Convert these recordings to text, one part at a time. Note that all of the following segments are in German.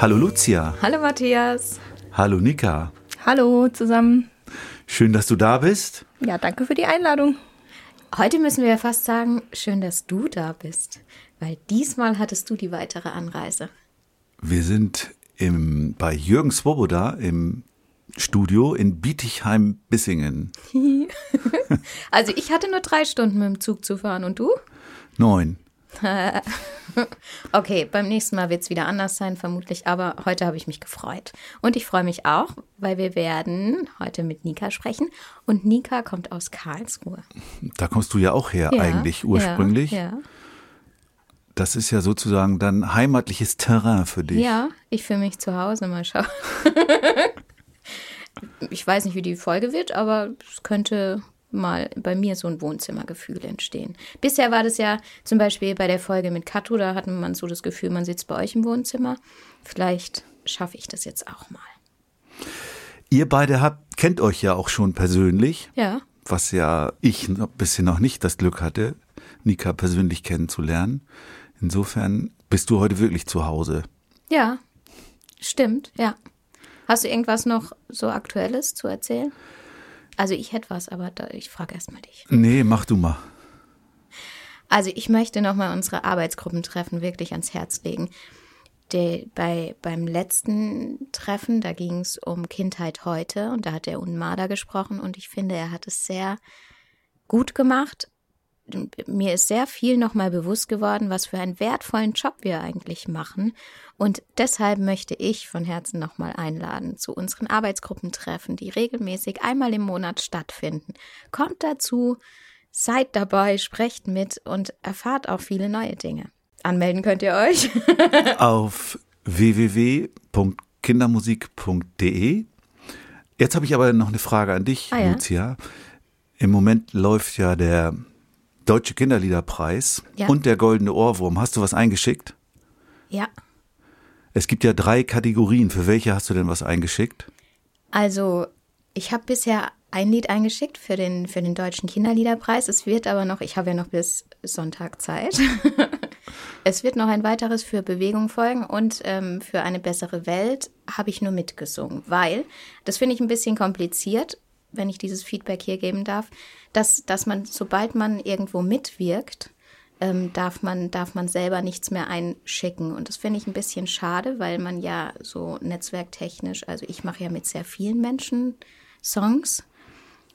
Hallo Lucia. Hallo Matthias. Hallo Nika. Hallo zusammen. Schön, dass du da bist. Ja, danke für die Einladung. Heute müssen wir fast sagen, schön, dass du da bist, weil diesmal hattest du die weitere Anreise. Wir sind im, bei Jürgen Swoboda im Studio in Bietigheim-Bissingen. also ich hatte nur drei Stunden mit dem Zug zu fahren und du? Neun. okay, beim nächsten Mal wird es wieder anders sein, vermutlich, aber heute habe ich mich gefreut. Und ich freue mich auch, weil wir werden heute mit Nika sprechen und Nika kommt aus Karlsruhe. Da kommst du ja auch her ja, eigentlich ursprünglich. Ja, ja. Das ist ja sozusagen dann heimatliches Terrain für dich. Ja, ich fühle mich zu Hause, mal schauen. ich weiß nicht, wie die Folge wird, aber es könnte mal bei mir so ein Wohnzimmergefühl entstehen. Bisher war das ja zum Beispiel bei der Folge mit Katu, da hatte man so das Gefühl, man sitzt bei euch im Wohnzimmer. Vielleicht schaffe ich das jetzt auch mal. Ihr beide habt, kennt euch ja auch schon persönlich. Ja. Was ja ich bisher noch nicht das Glück hatte, Nika persönlich kennenzulernen. Insofern bist du heute wirklich zu Hause. Ja, stimmt, ja. Hast du irgendwas noch so Aktuelles zu erzählen? Also ich hätte was, aber da, ich frage erst mal dich. Nee, mach du mal. Also ich möchte nochmal unsere Arbeitsgruppentreffen wirklich ans Herz legen. Der, bei, beim letzten Treffen, da ging es um Kindheit heute und da hat der Unmada gesprochen und ich finde, er hat es sehr gut gemacht mir ist sehr viel nochmal bewusst geworden, was für einen wertvollen Job wir eigentlich machen. Und deshalb möchte ich von Herzen nochmal einladen zu unseren Arbeitsgruppentreffen, die regelmäßig einmal im Monat stattfinden. Kommt dazu, seid dabei, sprecht mit und erfahrt auch viele neue Dinge. Anmelden könnt ihr euch auf www.kindermusik.de. Jetzt habe ich aber noch eine Frage an dich, ah, ja? Lucia. Im Moment läuft ja der Deutsche Kinderliederpreis ja. und der Goldene Ohrwurm. Hast du was eingeschickt? Ja. Es gibt ja drei Kategorien. Für welche hast du denn was eingeschickt? Also, ich habe bisher ein Lied eingeschickt für den, für den Deutschen Kinderliederpreis. Es wird aber noch, ich habe ja noch bis Sonntag Zeit. es wird noch ein weiteres für Bewegung folgen und ähm, für eine bessere Welt habe ich nur mitgesungen, weil das finde ich ein bisschen kompliziert wenn ich dieses Feedback hier geben darf, dass, dass man, sobald man irgendwo mitwirkt, ähm, darf, man, darf man selber nichts mehr einschicken. Und das finde ich ein bisschen schade, weil man ja so netzwerktechnisch, also ich mache ja mit sehr vielen Menschen Songs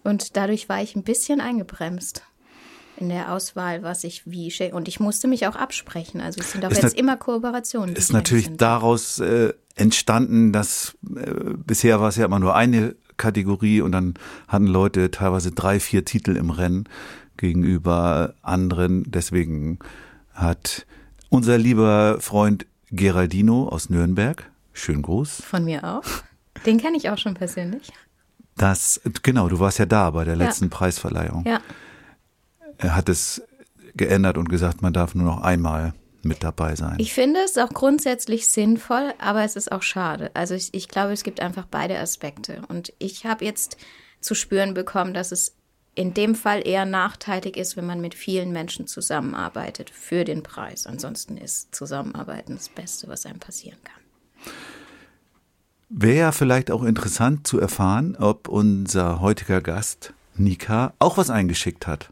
und dadurch war ich ein bisschen eingebremst in der Auswahl, was ich wie schicke. Und ich musste mich auch absprechen. Also es sind auch ist jetzt immer Kooperationen. Ist natürlich sind. daraus äh, entstanden, dass äh, bisher war es ja immer nur eine Kategorie und dann hatten Leute teilweise drei, vier Titel im Rennen gegenüber anderen. Deswegen hat unser lieber Freund Geraldino aus Nürnberg, schönen Gruß. Von mir auch. Den kenne ich auch schon persönlich. Das, genau, du warst ja da bei der letzten ja. Preisverleihung. Ja. Er hat es geändert und gesagt, man darf nur noch einmal mit dabei sein. Ich finde es auch grundsätzlich sinnvoll, aber es ist auch schade. Also ich, ich glaube, es gibt einfach beide Aspekte. Und ich habe jetzt zu spüren bekommen, dass es in dem Fall eher nachteilig ist, wenn man mit vielen Menschen zusammenarbeitet für den Preis. Ansonsten ist Zusammenarbeiten das Beste, was einem passieren kann. Wäre ja vielleicht auch interessant zu erfahren, ob unser heutiger Gast Nika auch was eingeschickt hat.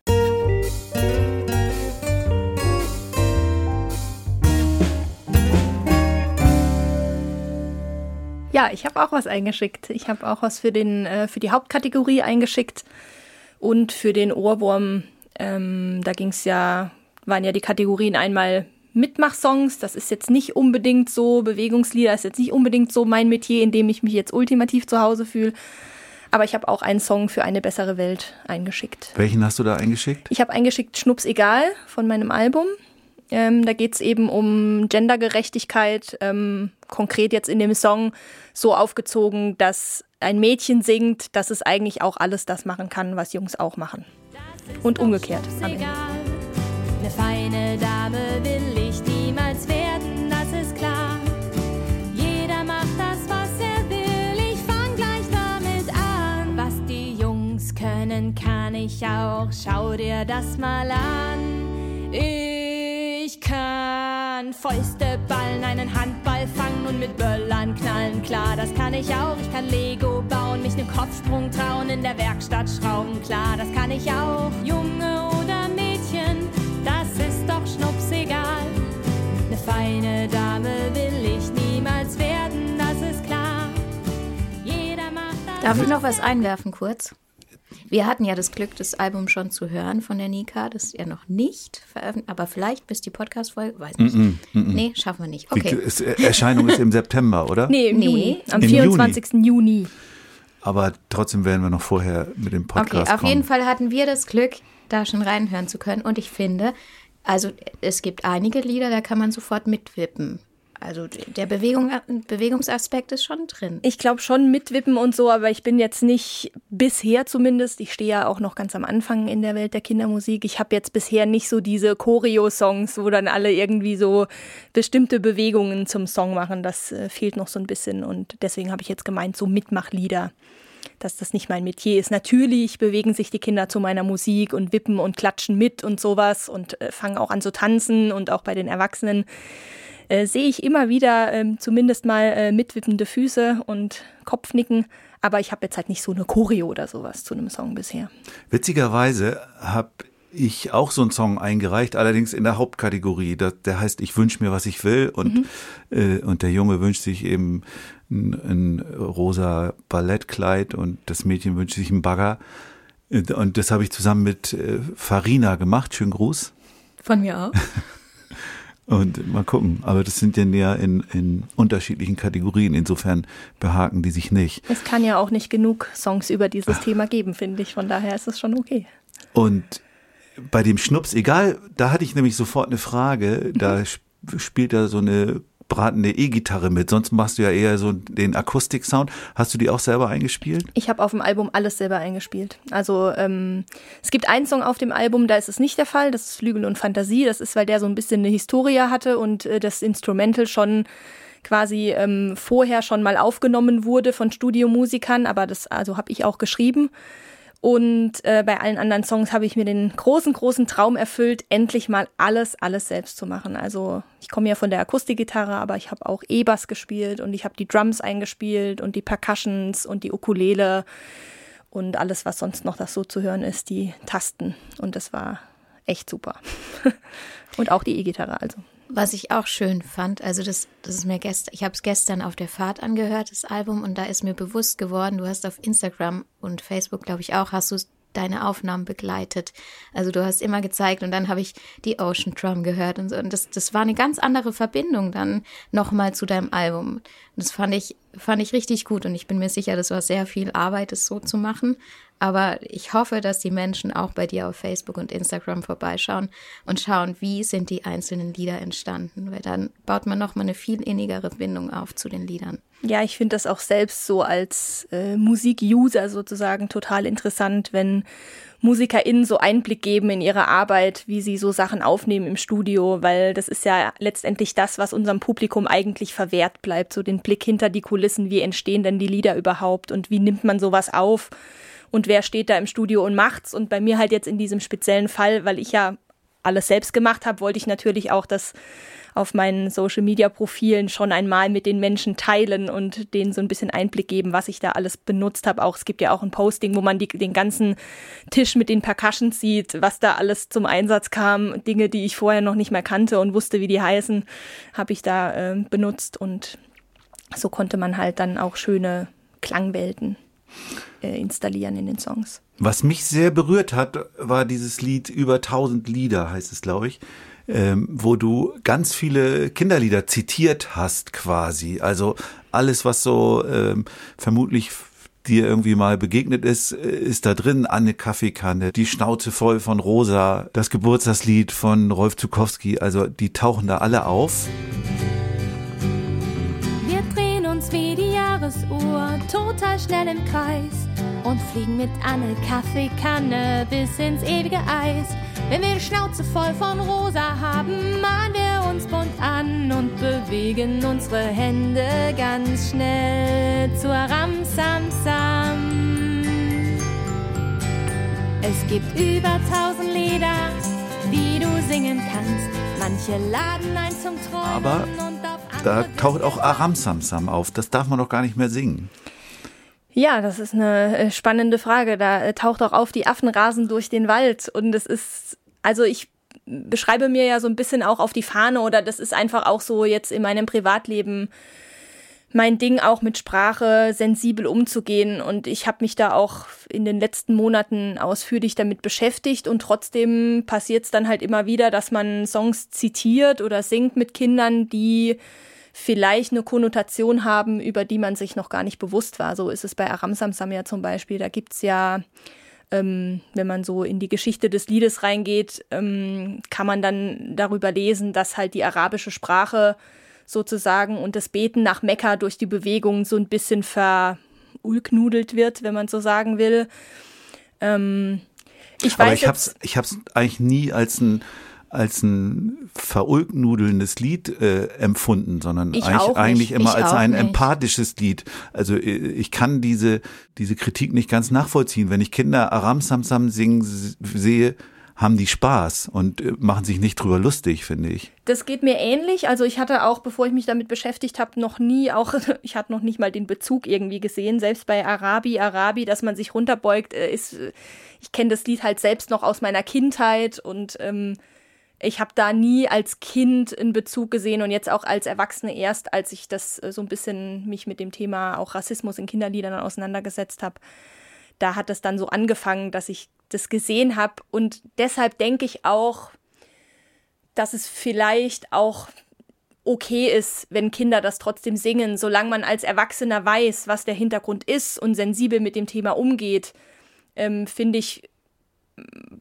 Ja, ich habe auch was eingeschickt. Ich habe auch was für, den, äh, für die Hauptkategorie eingeschickt und für den Ohrwurm. Ähm, da ging es ja, waren ja die Kategorien einmal Mitmachsongs. Das ist jetzt nicht unbedingt so, Bewegungslieder ist jetzt nicht unbedingt so mein Metier, in dem ich mich jetzt ultimativ zu Hause fühle. Aber ich habe auch einen Song für eine bessere Welt eingeschickt. Welchen hast du da eingeschickt? Ich habe eingeschickt Schnups egal von meinem Album. Ähm, da geht es eben um Gendergerechtigkeit, ähm, konkret jetzt in dem Song so aufgezogen, dass ein Mädchen singt, dass es eigentlich auch alles das machen kann, was Jungs auch machen. Und umgekehrt. Am Ende. Eine feine Dame will ich niemals werden, das ist klar. Jeder macht das, was er will, ich fang gleich damit an. Was die Jungs können, kann ich auch, schau dir das mal an. Ich kann Fäuste ballen, einen Handball fangen und mit Böllern knallen, klar, das kann ich auch. Ich kann Lego bauen, mich nem Kopfsprung trauen, in der Werkstatt schrauben, klar, das kann ich auch. Junge oder Mädchen, das ist doch schnupsegal. Eine feine Dame will ich niemals werden, das ist klar. Jeder macht das. Darf ich noch was einwerfen kurz? Wir hatten ja das Glück, das Album schon zu hören von der Nika. Das ist ja noch nicht veröffentlicht, aber vielleicht bis die Podcast-Folge, weiß nicht. Nee, schaffen wir nicht. Okay. ist- Erscheinung ist im September, oder? Nee, im Nee. Juni. Am Im 24. Juni. Aber trotzdem werden wir noch vorher mit dem Okay, Podcast auf kommen. jeden Fall hatten wir das Glück, da schon reinhören zu können. Und ich finde, also es gibt einige Lieder, da kann man sofort mitwippen. Also der Bewegung, Bewegungsaspekt ist schon drin. Ich glaube schon mitwippen und so, aber ich bin jetzt nicht bisher zumindest, ich stehe ja auch noch ganz am Anfang in der Welt der Kindermusik. Ich habe jetzt bisher nicht so diese Choreo-Songs, wo dann alle irgendwie so bestimmte Bewegungen zum Song machen. Das äh, fehlt noch so ein bisschen und deswegen habe ich jetzt gemeint, so Mitmachlieder. Dass das nicht mein Metier ist. Natürlich bewegen sich die Kinder zu meiner Musik und wippen und klatschen mit und sowas und äh, fangen auch an zu tanzen und auch bei den Erwachsenen äh, sehe ich immer wieder ähm, zumindest mal äh, mitwippende Füße und Kopfnicken. Aber ich habe jetzt halt nicht so eine Choreo oder sowas zu einem Song bisher. Witzigerweise habe ich auch so einen Song eingereicht, allerdings in der Hauptkategorie. Da- Der heißt Ich wünsch mir, was ich will. Und, äh, und der Junge wünscht sich eben ein, ein rosa Ballettkleid und das Mädchen wünscht sich einen Bagger. Und das habe ich zusammen mit äh, Farina gemacht. Schönen Gruß. Von mir auch. Und mal gucken. Aber das sind ja näher in, in unterschiedlichen Kategorien. Insofern behaken die sich nicht. Es kann ja auch nicht genug Songs über dieses Thema geben, finde ich. Von daher ist es schon okay. Und bei dem Schnups, egal, da hatte ich nämlich sofort eine Frage. Da sp- spielt er so eine bratende E-Gitarre mit. Sonst machst du ja eher so den Akustiksound. Hast du die auch selber eingespielt? Ich habe auf dem Album alles selber eingespielt. Also ähm, es gibt einen Song auf dem Album, da ist es nicht der Fall. Das ist Flügel und Fantasie. Das ist, weil der so ein bisschen eine Historie hatte und äh, das Instrumental schon quasi ähm, vorher schon mal aufgenommen wurde von Studiomusikern. Aber das also habe ich auch geschrieben. Und äh, bei allen anderen Songs habe ich mir den großen, großen Traum erfüllt, endlich mal alles, alles selbst zu machen. Also ich komme ja von der Akustikgitarre, aber ich habe auch E-Bass gespielt und ich habe die Drums eingespielt und die Percussions und die Ukulele und alles, was sonst noch das so zu hören ist, die Tasten. Und das war echt super. und auch die E-Gitarre also. Was ich auch schön fand, also das, das ist mir gestern, ich habe es gestern auf der Fahrt angehört, das Album, und da ist mir bewusst geworden, du hast auf Instagram und Facebook, glaube ich, auch, hast du deine Aufnahmen begleitet. Also du hast immer gezeigt und dann habe ich die Ocean Drum gehört und so. Und das, das war eine ganz andere Verbindung dann nochmal zu deinem Album. Das fand ich, fand ich richtig gut und ich bin mir sicher, das war sehr viel Arbeit, es so zu machen. Aber ich hoffe, dass die Menschen auch bei dir auf Facebook und Instagram vorbeischauen und schauen, wie sind die einzelnen Lieder entstanden. Weil dann baut man nochmal eine viel innigere Bindung auf zu den Liedern. Ja, ich finde das auch selbst so als äh, Musik-User sozusagen total interessant, wenn MusikerInnen so Einblick geben in ihre Arbeit, wie sie so Sachen aufnehmen im Studio, weil das ist ja letztendlich das, was unserem Publikum eigentlich verwehrt bleibt, so den Blick hinter die Kulissen, wie entstehen denn die Lieder überhaupt und wie nimmt man sowas auf und wer steht da im Studio und macht's? Und bei mir halt jetzt in diesem speziellen Fall, weil ich ja alles selbst gemacht habe, wollte ich natürlich auch das auf meinen Social Media Profilen schon einmal mit den Menschen teilen und denen so ein bisschen Einblick geben, was ich da alles benutzt habe. Auch es gibt ja auch ein Posting, wo man die, den ganzen Tisch mit den Percussions sieht, was da alles zum Einsatz kam, Dinge, die ich vorher noch nicht mehr kannte und wusste, wie die heißen, habe ich da äh, benutzt und so konnte man halt dann auch schöne Klangwelten äh, installieren in den Songs. Was mich sehr berührt hat, war dieses Lied Über 1000 Lieder, heißt es, glaube ich, ähm, wo du ganz viele Kinderlieder zitiert hast quasi. Also alles, was so ähm, vermutlich dir irgendwie mal begegnet ist, ist da drin eine Kaffeekanne, die Schnauze voll von Rosa, das Geburtstagslied von Rolf Zukowski, also die tauchen da alle auf. Wir drehen uns wie die Jahresuhr total schnell im Kreis und fliegen mit Anne Kaffeekanne bis ins ewige Eis. Wenn wir die Schnauze voll von Rosa haben, malen wir uns bunt an und bewegen unsere Hände ganz schnell zur Ramsamsam. Es gibt über tausend Lieder, die du singen kannst. Manche laden ein zum Träumen Aber und auf Da taucht auch Aram Samsam auf. Das darf man doch gar nicht mehr singen. Ja, das ist eine äh, spannende Frage. Da äh, taucht auch auf, die Affen rasen durch den Wald. Und es ist, also ich beschreibe mir ja so ein bisschen auch auf die Fahne oder das ist einfach auch so jetzt in meinem Privatleben mein Ding, auch mit Sprache sensibel umzugehen. Und ich habe mich da auch in den letzten Monaten ausführlich damit beschäftigt. Und trotzdem passiert es dann halt immer wieder, dass man Songs zitiert oder singt mit Kindern, die vielleicht eine Konnotation haben, über die man sich noch gar nicht bewusst war. So ist es bei Aram Samsam ja zum Beispiel. Da gibt's ja, ähm, wenn man so in die Geschichte des Liedes reingeht, ähm, kann man dann darüber lesen, dass halt die arabische Sprache sozusagen und das Beten nach Mekka durch die Bewegung so ein bisschen verulknudelt wird, wenn man so sagen will. Ähm, ich weiß Aber ich ich hab's eigentlich nie als ein als ein verulknudelndes Lied äh, empfunden, sondern Ich eigentlich, eigentlich immer Ich als ein nicht. empathisches Lied. Also äh, ich kann diese diese Kritik nicht ganz nachvollziehen. Wenn ich Kinder Aram Samsam singen sehe, haben die Spaß und äh, machen sich nicht drüber lustig, finde ich. Das geht mir ähnlich. Also ich hatte auch, bevor ich mich damit beschäftigt habe, noch nie auch, ich hatte noch nicht mal den Bezug irgendwie gesehen. Selbst bei Arabi, Arabi, dass man sich runterbeugt, äh, ist, ich kenne das Lied halt selbst noch aus meiner Kindheit und ähm, ich habe da nie als Kind einen Bezug gesehen und jetzt auch als Erwachsene erst, als ich das äh, so ein bisschen mich mit dem Thema auch Rassismus in Kinderliedern auseinandergesetzt habe. Da hat es dann so angefangen, dass ich das gesehen habe und deshalb denke ich auch, dass es vielleicht auch okay ist, wenn Kinder das trotzdem singen, solange man als Erwachsener weiß, was der Hintergrund ist und sensibel mit dem Thema umgeht, ähm, finde ich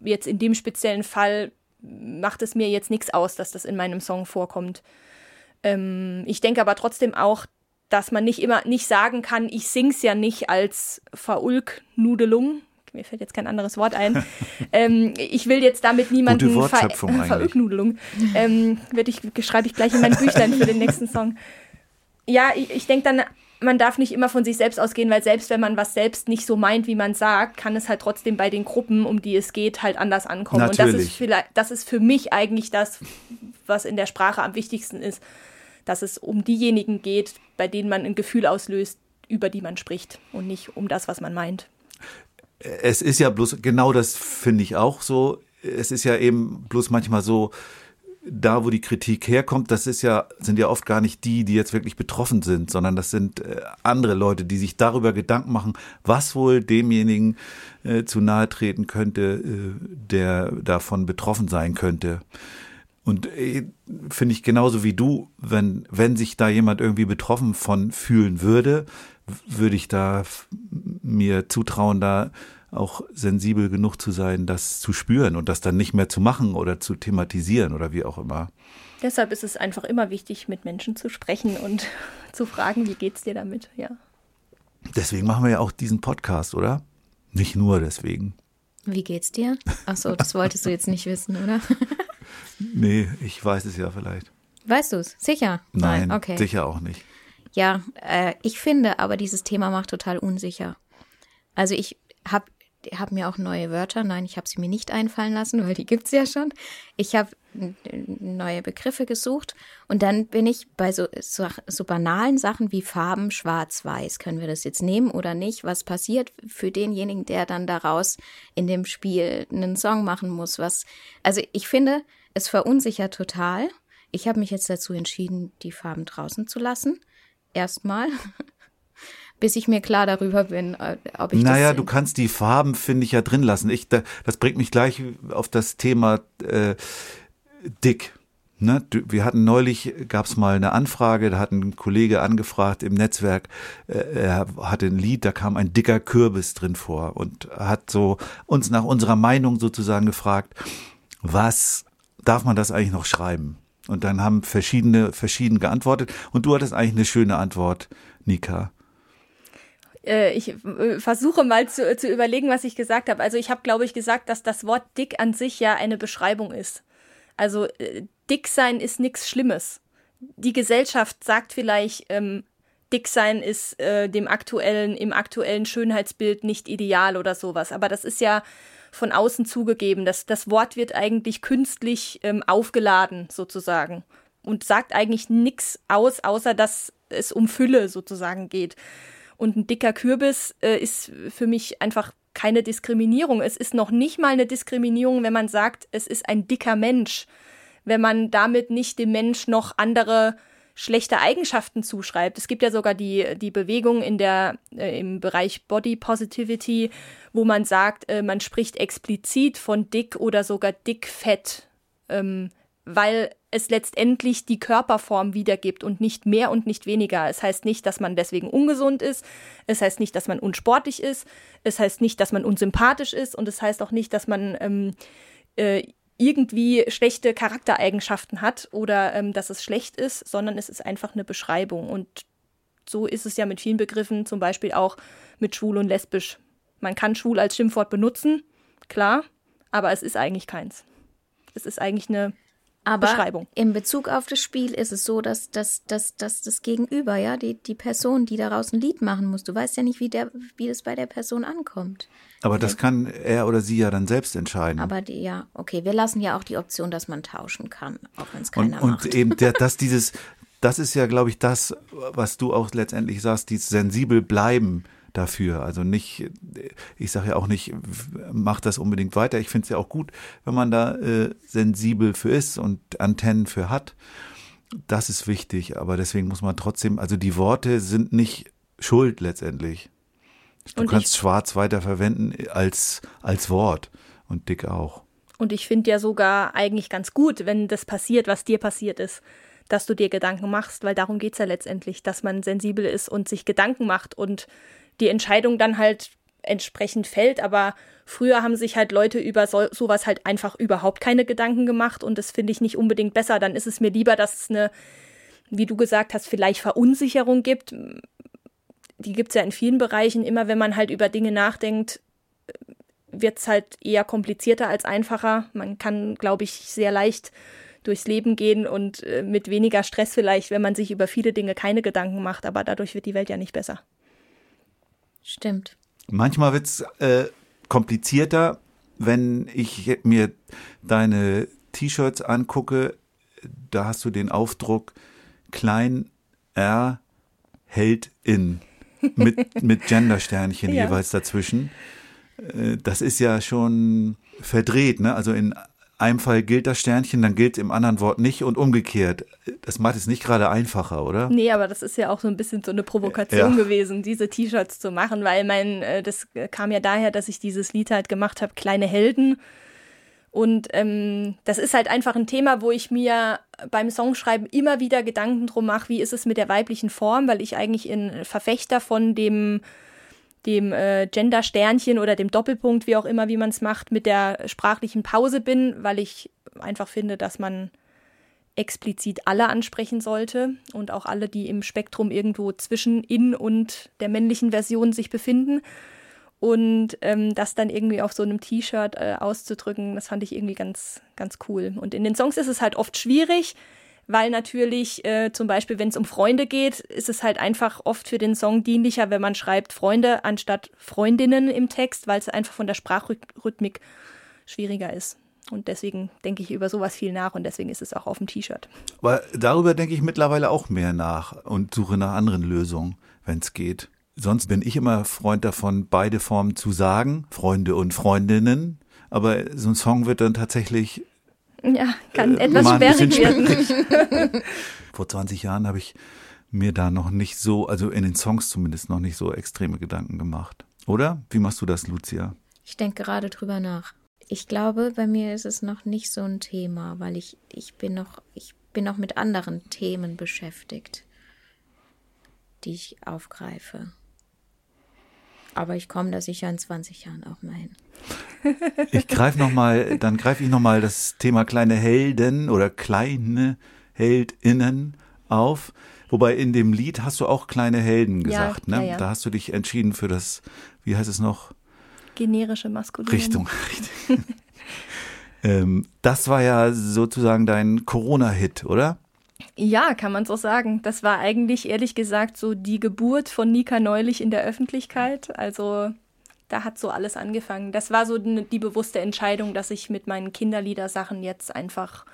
jetzt in dem speziellen Fall macht es mir jetzt nichts aus, dass das in meinem Song vorkommt. Ähm, ich denke aber trotzdem auch, dass man nicht immer nicht sagen kann, ich sing's ja nicht als Verulknudelung. Mir fällt jetzt kein anderes Wort ein. ähm, ich will jetzt damit niemanden Gute ver. Verulknudelung. Ähm, ich, schreibe ich gleich in mein Büchlein für den nächsten Song. Ja, ich, ich denke dann, man darf nicht immer von sich selbst ausgehen, weil selbst wenn man was selbst nicht so meint, wie man sagt, kann es halt trotzdem bei den Gruppen, um die es geht, halt anders ankommen. Und das Natürlich. ist vielleicht, das ist für mich eigentlich das, was in der Sprache am wichtigsten ist, dass es um diejenigen geht, bei denen man ein Gefühl auslöst, über die man spricht und nicht um das, was man meint. Es ist ja bloß, genau das finde ich auch so. Es ist ja eben bloß manchmal so, da wo die Kritik herkommt, das ist ja, sind ja oft gar nicht die, die jetzt wirklich betroffen sind, sondern das sind äh, andere Leute, die sich darüber Gedanken machen, was wohl demjenigen äh, zu nahe treten könnte, äh, der davon betroffen sein könnte. Und äh, finde ich genauso wie du, wenn, wenn sich da jemand irgendwie betroffen von fühlen würde, würde ich da mir zutrauen, da auch sensibel genug zu sein, das zu spüren und das dann nicht mehr zu machen oder zu thematisieren oder wie auch immer. Deshalb ist es einfach immer wichtig, mit Menschen zu sprechen und zu fragen, wie geht's dir damit? Ja. Deswegen machen wir ja auch diesen Podcast, oder? Nicht nur deswegen. Wie geht's dir? Ach so, das wolltest du jetzt nicht wissen, oder? Nee, ich weiß es ja vielleicht. Weißt du es? Sicher? Nein, okay. sicher auch nicht. Ja, äh, ich finde aber dieses Thema macht total unsicher. Also ich habe hab mir auch neue Wörter, nein, ich habe sie mir nicht einfallen lassen, weil die gibt's ja schon. Ich habe neue Begriffe gesucht und dann bin ich bei so, so, so banalen Sachen wie Farben, schwarz, weiß, können wir das jetzt nehmen oder nicht? Was passiert für denjenigen, der dann daraus in dem Spiel einen Song machen muss? Was, also ich finde, es verunsichert total. Ich habe mich jetzt dazu entschieden, die Farben draußen zu lassen erstmal, bis ich mir klar darüber bin, äh, ob ich Naja, das. du kannst die Farben, finde ich, ja drin lassen. Ich, da, das bringt mich gleich auf das Thema äh, dick. Ne, wir hatten neulich, gab es mal eine Anfrage, da hat ein Kollege angefragt im Netzwerk, äh, er hatte ein Lied, da kam ein dicker Kürbis drin vor und hat so uns nach unserer Meinung sozusagen gefragt, was darf man das eigentlich noch schreiben? Und dann haben verschiedene, verschieden geantwortet und du hattest eigentlich eine schöne Antwort, Nika. Äh, ich äh, versuche mal zu, zu überlegen, was ich gesagt habe. Also ich habe, glaube ich, gesagt, dass das Wort dick an sich ja eine Beschreibung ist. Also äh, dick sein ist nichts Schlimmes. Die Gesellschaft sagt vielleicht, ähm, dick sein ist dem aktuellen, im aktuellen Schönheitsbild nicht ideal oder sowas. Aber das ist ja von außen zugegeben. Das, das Wort wird eigentlich künstlich ähm, aufgeladen, sozusagen. Und sagt eigentlich nichts aus, außer dass es um Fülle sozusagen geht. Und ein dicker Kürbis äh, ist für mich einfach keine Diskriminierung. Es ist noch nicht mal eine Diskriminierung, wenn man sagt, es ist ein dicker Mensch, wenn man damit nicht dem Mensch noch andere schlechte Eigenschaften zuschreibt. Es gibt ja sogar die, die Bewegung in der, äh, im Bereich Body Positivity, wo man sagt, äh, man spricht explizit von dick oder sogar dickfett, ähm, weil es letztendlich die Körperform wiedergibt und nicht mehr und nicht weniger. Es heißt nicht, dass man deswegen ungesund ist. Es heißt nicht, dass man unsportlich ist. Es heißt nicht, dass man unsympathisch ist. Und es heißt auch nicht, dass man ähm, äh, irgendwie schlechte Charaktereigenschaften hat oder ähm, dass es schlecht ist, sondern es ist einfach eine Beschreibung. Und so ist es ja mit vielen Begriffen, zum Beispiel auch mit schwul und lesbisch. Man kann schwul als Schimpfwort benutzen, klar, aber es ist eigentlich keins. Es ist eigentlich eine Aber Beschreibung. in Bezug auf das Spiel ist es so, dass, dass, dass, dass das Gegenüber, ja, die, die Person, die daraus ein Lied machen muss, du weißt ja nicht, wie, der, wie das bei der Person ankommt. Aber das kann er oder sie ja dann selbst entscheiden. Aber die, ja, okay, wir lassen ja auch die Option, dass man tauschen kann, auch wenn es Und, keiner und macht. eben, der, dass dieses, das ist ja, glaube ich, das, was du auch letztendlich sagst, dieses sensibel bleiben dafür. Also nicht, ich sage ja auch nicht, mach das unbedingt weiter. Ich finde es ja auch gut, wenn man da äh, sensibel für ist und Antennen für hat. Das ist wichtig, aber deswegen muss man trotzdem, also die Worte sind nicht schuld letztendlich. Du Und kannst schwarz weiter verwenden als, als Wort und dick auch. Und ich finde ja sogar eigentlich ganz gut, wenn das passiert, was dir passiert ist, dass du dir Gedanken machst, weil darum geht's ja letztendlich, dass man sensibel ist und sich Gedanken macht und die Entscheidung dann halt entsprechend fällt. Aber früher haben sich halt Leute über so, sowas halt einfach überhaupt keine Gedanken gemacht und das finde ich nicht unbedingt besser. Dann ist es mir lieber, dass es eine, wie du gesagt hast, vielleicht Verunsicherung gibt. Die gibt's ja in vielen Bereichen. Immer wenn man halt über Dinge nachdenkt, wird es halt eher komplizierter als einfacher. Man kann, glaube ich, sehr leicht durchs Leben gehen und äh, mit weniger Stress vielleicht, wenn man sich über viele Dinge keine Gedanken macht, aber dadurch wird die Welt ja nicht besser. Stimmt. Manchmal wird's äh, komplizierter, wenn ich mir deine T-Shirts angucke. Da hast du den Aufdruck klein R hält in mit, mit Gendersternchen Ja. jeweils dazwischen. Äh, Das ist ja schon verdreht, ne? Also in einem Fall gilt das Sternchen, dann gilt es im anderen Wort nicht und umgekehrt. Das macht es nicht gerade einfacher, oder? Nee, aber das ist ja auch so ein bisschen so eine Provokation Ja. gewesen, diese T-Shirts zu machen, weil mein, äh, das kam ja daher, dass ich dieses Lied halt gemacht habe, Kleine Helden. Und ähm, das ist halt einfach ein Thema, wo ich mir beim Songschreiben immer wieder Gedanken drum mache, wie ist es mit der weiblichen Form, weil ich eigentlich ein Verfechter von dem, dem äh, Gender-Sternchen oder dem Doppelpunkt, wie auch immer, wie man es macht, mit der sprachlichen Pause bin, weil ich einfach finde, dass man explizit alle ansprechen sollte und auch alle, die im Spektrum irgendwo zwischen in und der männlichen Version sich befinden. Und ähm, das dann irgendwie auf so einem T-Shirt äh, auszudrücken, das fand ich irgendwie ganz, ganz cool. Und in den Songs ist es halt oft schwierig, weil natürlich äh, zum Beispiel, wenn es um Freunde geht, ist es halt einfach oft für den Song dienlicher, wenn man schreibt Freunde anstatt Freundinnen im Text, weil es einfach von der Sprachrhythmik schwieriger ist. Und deswegen denke ich über sowas viel nach und deswegen ist es auch auf dem T-Shirt. Aber darüber denke ich mittlerweile auch mehr nach und suche nach anderen Lösungen, wenn es geht. Sonst bin ich immer Freund davon, beide Formen zu sagen, Freunde und Freundinnen. Aber so ein Song wird dann tatsächlich Ja, kann Äh, etwas sperrig werden. vor 20 Jahren habe ich mir da noch nicht so, also in den Songs zumindest noch nicht so extreme Gedanken gemacht. Oder? Wie machst du das, Lucia? Ich denke gerade drüber nach. ich glaube, bei mir ist es noch nicht so ein Thema, weil ich, ich bin noch, ich bin noch mit anderen Themen beschäftigt, die ich aufgreife. Aber ich komme da sicher in 20 Jahren auch mal hin. Ich greife noch mal, dann greife ich noch mal das Thema kleine Helden oder kleine Heldinnen auf. Wobei in dem Lied hast du auch kleine Helden gesagt, Ja, ne? ja, ja. Da hast du dich entschieden für das, wie heißt es noch? Generische Maskulinum. Richtung, richtig. ähm, das war ja sozusagen dein Corona-Hit, oder? Ja, kann man so sagen. Das war eigentlich ehrlich gesagt so die Geburt von Nika neulich in der Öffentlichkeit. Also da hat so alles angefangen. Das war so die bewusste Entscheidung, dass ich mit meinen Kinderliedersachen jetzt einfach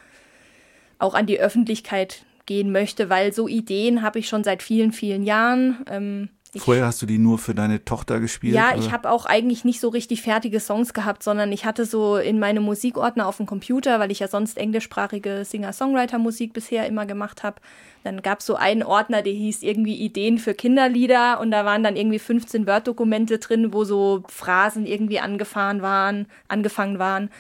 auch an die Öffentlichkeit gehen möchte, weil so Ideen habe ich schon seit vielen, vielen Jahren. Ähm, Vorher hast du die nur für deine Tochter gespielt? Ja, oder? ich habe auch eigentlich nicht so richtig fertige Songs gehabt, sondern ich hatte so in meine Musikordner auf dem Computer, weil ich ja sonst englischsprachige Singer-Songwriter-Musik bisher immer gemacht habe. Dann gab es so einen Ordner, der hieß irgendwie Ideen für Kinderlieder und da waren dann irgendwie 15 Word-Dokumente drin, wo so Phrasen irgendwie angefahren waren, angefangen waren.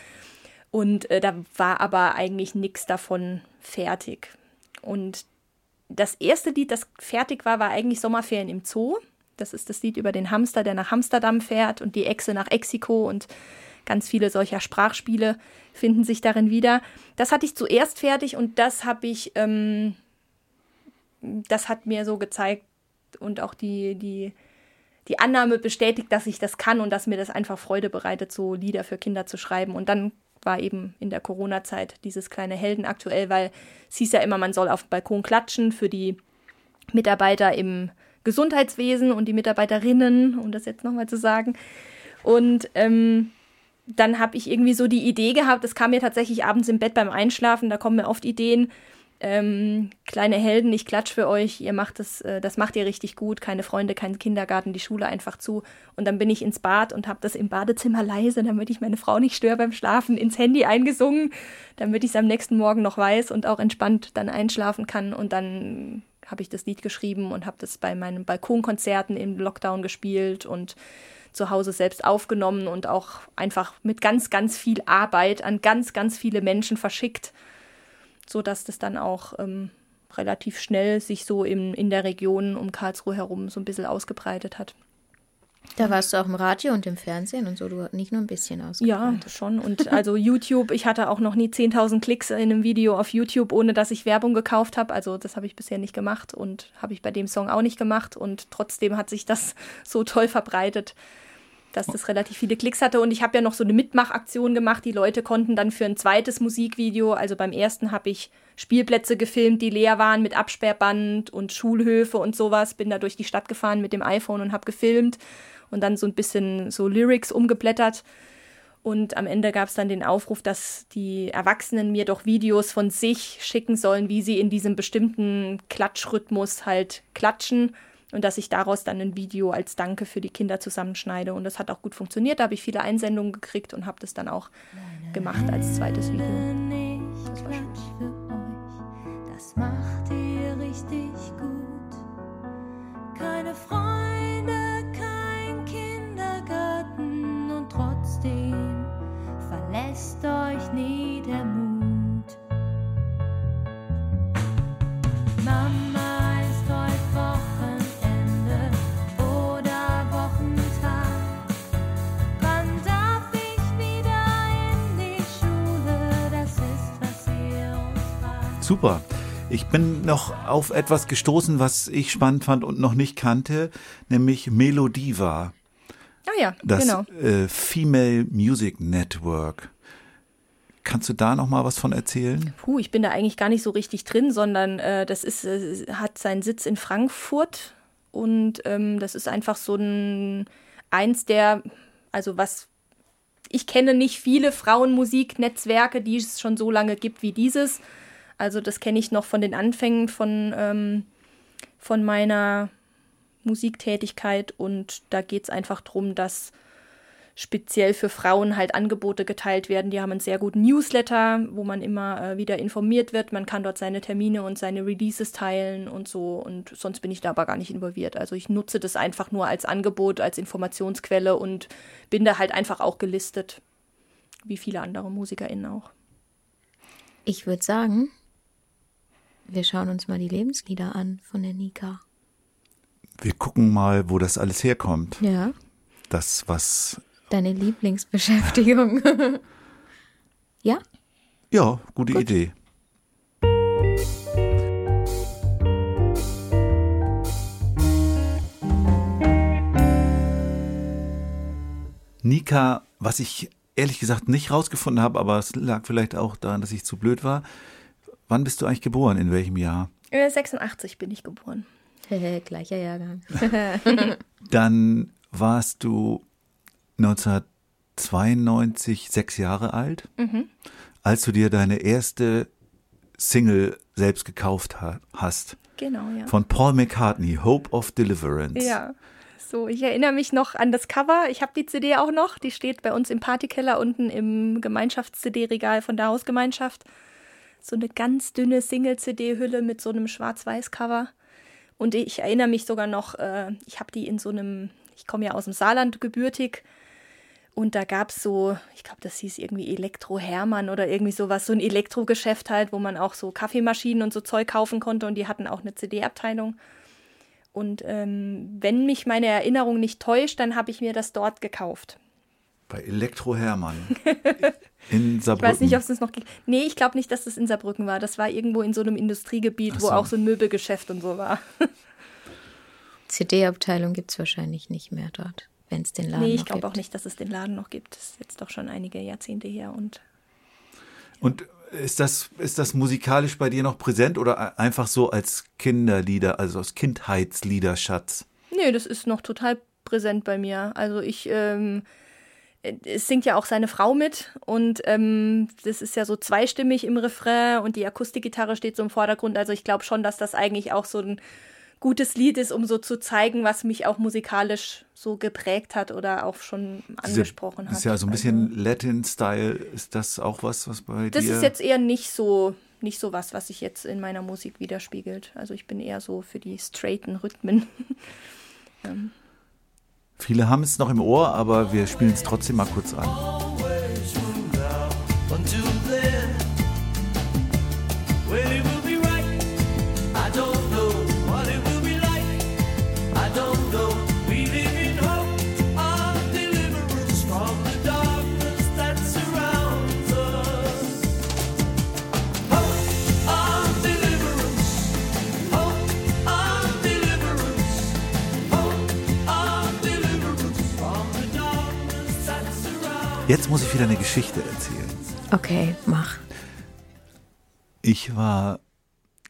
Und äh, da war aber eigentlich nichts davon fertig. Und das erste Lied, das fertig war, war eigentlich Sommerferien im Zoo. Das ist das Lied über den Hamster, der nach Amsterdam fährt und die Echse nach Exiko und ganz viele solcher Sprachspiele finden sich darin wieder. Das hatte ich zuerst fertig und das habe ich, ähm, das hat mir so gezeigt und auch die, die, die Annahme bestätigt, dass ich das kann und dass mir das einfach Freude bereitet, so Lieder für Kinder zu schreiben. Und dann war eben in der Corona-Zeit dieses kleine Helden aktuell, weil es hieß ja immer, man soll auf dem Balkon klatschen für die Mitarbeiter im Gesundheitswesen und die Mitarbeiterinnen, um das jetzt nochmal zu sagen. Und ähm, dann habe ich irgendwie so die Idee gehabt, das kam mir tatsächlich abends im Bett beim Einschlafen, da kommen mir oft Ideen, ähm, kleine Helden, ich klatsch für euch, ihr macht das, äh, das macht ihr richtig gut, keine Freunde, kein Kindergarten, die Schule einfach zu. Und dann bin ich ins Bad und habe das im Badezimmer leise, damit ich meine Frau nicht störe beim Schlafen, ins Handy eingesungen, damit ich es am nächsten Morgen noch weiß und auch entspannt dann einschlafen kann. Und dann habe ich das Lied geschrieben und habe das bei meinen Balkonkonzerten im Lockdown gespielt und zu Hause selbst aufgenommen und auch einfach mit ganz, ganz viel Arbeit an ganz, ganz viele Menschen verschickt so dass das dann auch ähm, relativ schnell sich so in, in der Region um Karlsruhe herum so ein bisschen ausgebreitet hat. Da warst du auch im Radio und im Fernsehen und so, du nicht nur ein bisschen Ja, ausgebreitet. schon. Und also YouTube, ich hatte auch noch nie 10.000 Klicks in einem Video auf YouTube, ohne dass ich Werbung gekauft habe. Also das habe ich bisher nicht gemacht und habe ich bei dem Song auch nicht gemacht. Und trotzdem hat sich das so toll verbreitet, dass das relativ viele Klicks hatte. Und ich habe ja noch so eine Mitmachaktion gemacht. Die Leute konnten dann für ein zweites Musikvideo, also beim ersten habe ich Spielplätze gefilmt, die leer waren mit Absperrband und Schulhöfe und sowas. Bin da durch die Stadt gefahren mit dem iPhone und habe gefilmt und dann so ein bisschen so Lyrics umgeblättert. Und am Ende gab es dann den Aufruf, dass die Erwachsenen mir doch Videos von sich schicken sollen, wie sie in diesem bestimmten Klatschrhythmus halt klatschen und dass ich daraus dann ein Video als Danke für die Kinder zusammenschneide. Und das hat auch gut funktioniert. Da habe ich viele Einsendungen gekriegt und habe das dann auch gemacht als zweites Video. Ich klatsch für euch, das macht ihr richtig gut. Keine Freunde, kein Kindergarten und trotzdem verlässt euch nie der Mut. Mama Super. Ich bin noch auf etwas gestoßen, was ich spannend fand und noch nicht kannte, nämlich Melodiva, Ah ja, das genau. äh, Female Music Network. Kannst du da noch mal was von erzählen? Puh, ich bin da eigentlich gar nicht so richtig drin, sondern äh, das ist, äh, hat seinen Sitz in Frankfurt und ähm, das ist einfach so ein eins der, also was ich kenne nicht viele Frauenmusiknetzwerke, die es schon so lange gibt wie dieses. Also das kenne ich noch von den Anfängen von, ähm, von meiner Musiktätigkeit und da geht es einfach darum, dass speziell für Frauen halt Angebote geteilt werden. Die haben einen sehr guten Newsletter, wo man immer äh, wieder informiert wird. Man kann dort seine Termine und seine Releases teilen und so. Und sonst bin ich da aber gar nicht involviert. Also ich nutze das einfach nur als Angebot, als Informationsquelle und bin da halt einfach auch gelistet, wie viele andere MusikerInnen auch. Ich würde sagen, wir schauen uns mal die Lebenslieder an von der Nika. Wir gucken mal, wo das alles herkommt. Ja, Das, was, deine Lieblingsbeschäftigung. ja? ja, gute Idee. Nika, was ich ehrlich gesagt nicht rausgefunden habe, aber es lag vielleicht auch daran, dass ich zu blöd war. Wann bist du eigentlich geboren? In welchem Jahr? Äh, 86 bin ich geboren. Gleicher Jahrgang. Dann warst du 1992 sechs Jahre alt, als du dir deine erste Single selbst gekauft ha hast. Genau, ja. Von Paul McCartney, Hope of Deliverance. Ja. So, ich erinnere mich noch an das Cover. Ich habe die CD auch noch. Die steht bei uns im Partykeller unten im Gemeinschafts-CD-Regal von der Hausgemeinschaft. So eine ganz dünne Single-CD-Hülle mit so einem Schwarz-Weiß-Cover. Und ich erinnere mich sogar noch, äh, ich habe die in so einem, ich komme ja aus dem Saarland gebürtig. Und da gab es so, ich glaube, das hieß irgendwie Elektro Hermann oder irgendwie sowas, so ein Elektrogeschäft halt, wo man auch so Kaffeemaschinen und so Zeug kaufen konnte und die hatten auch eine CD-Abteilung. Und ähm, wenn mich meine Erinnerung nicht täuscht, dann habe ich mir das dort gekauft. Bei Elektro Hermann. In Ich Saarbrücken. weiß nicht, ob es das noch gibt. Nee, ich glaube nicht, dass es in Saarbrücken war. Das war irgendwo in so einem Industriegebiet, Ach wo so. auch so ein Möbelgeschäft und so war. CD-Abteilung gibt es wahrscheinlich nicht mehr dort, wenn es den Laden nee, ich noch glaube gibt. auch nicht, dass es den Laden noch gibt. Das ist jetzt doch schon einige Jahrzehnte her. Und Und ist das, ist das musikalisch bei dir noch präsent oder einfach so als Kinderlieder, also als Kindheitsliederschatz? nee, das ist noch total präsent bei mir. Also ich, ähm, es singt ja auch seine Frau mit und ähm, das ist ja so zweistimmig im Refrain und die Akustikgitarre steht so im Vordergrund. Also ich glaube schon, dass das eigentlich auch so ein gutes Lied ist, um so zu zeigen, was mich auch musikalisch so geprägt hat oder auch schon angesprochen Das hat. ist ja so ein bisschen Also, Latin-Style. Ist das auch was, was bei das dir? ist jetzt eher nicht so nicht so was, was sich jetzt in meiner Musik widerspiegelt. Also ich bin eher so für die straighten Rhythmen. Viele haben es noch im Ohr, aber wir spielen es trotzdem mal kurz an. Jetzt muss ich wieder eine Geschichte erzählen. Okay, mach. Ich war,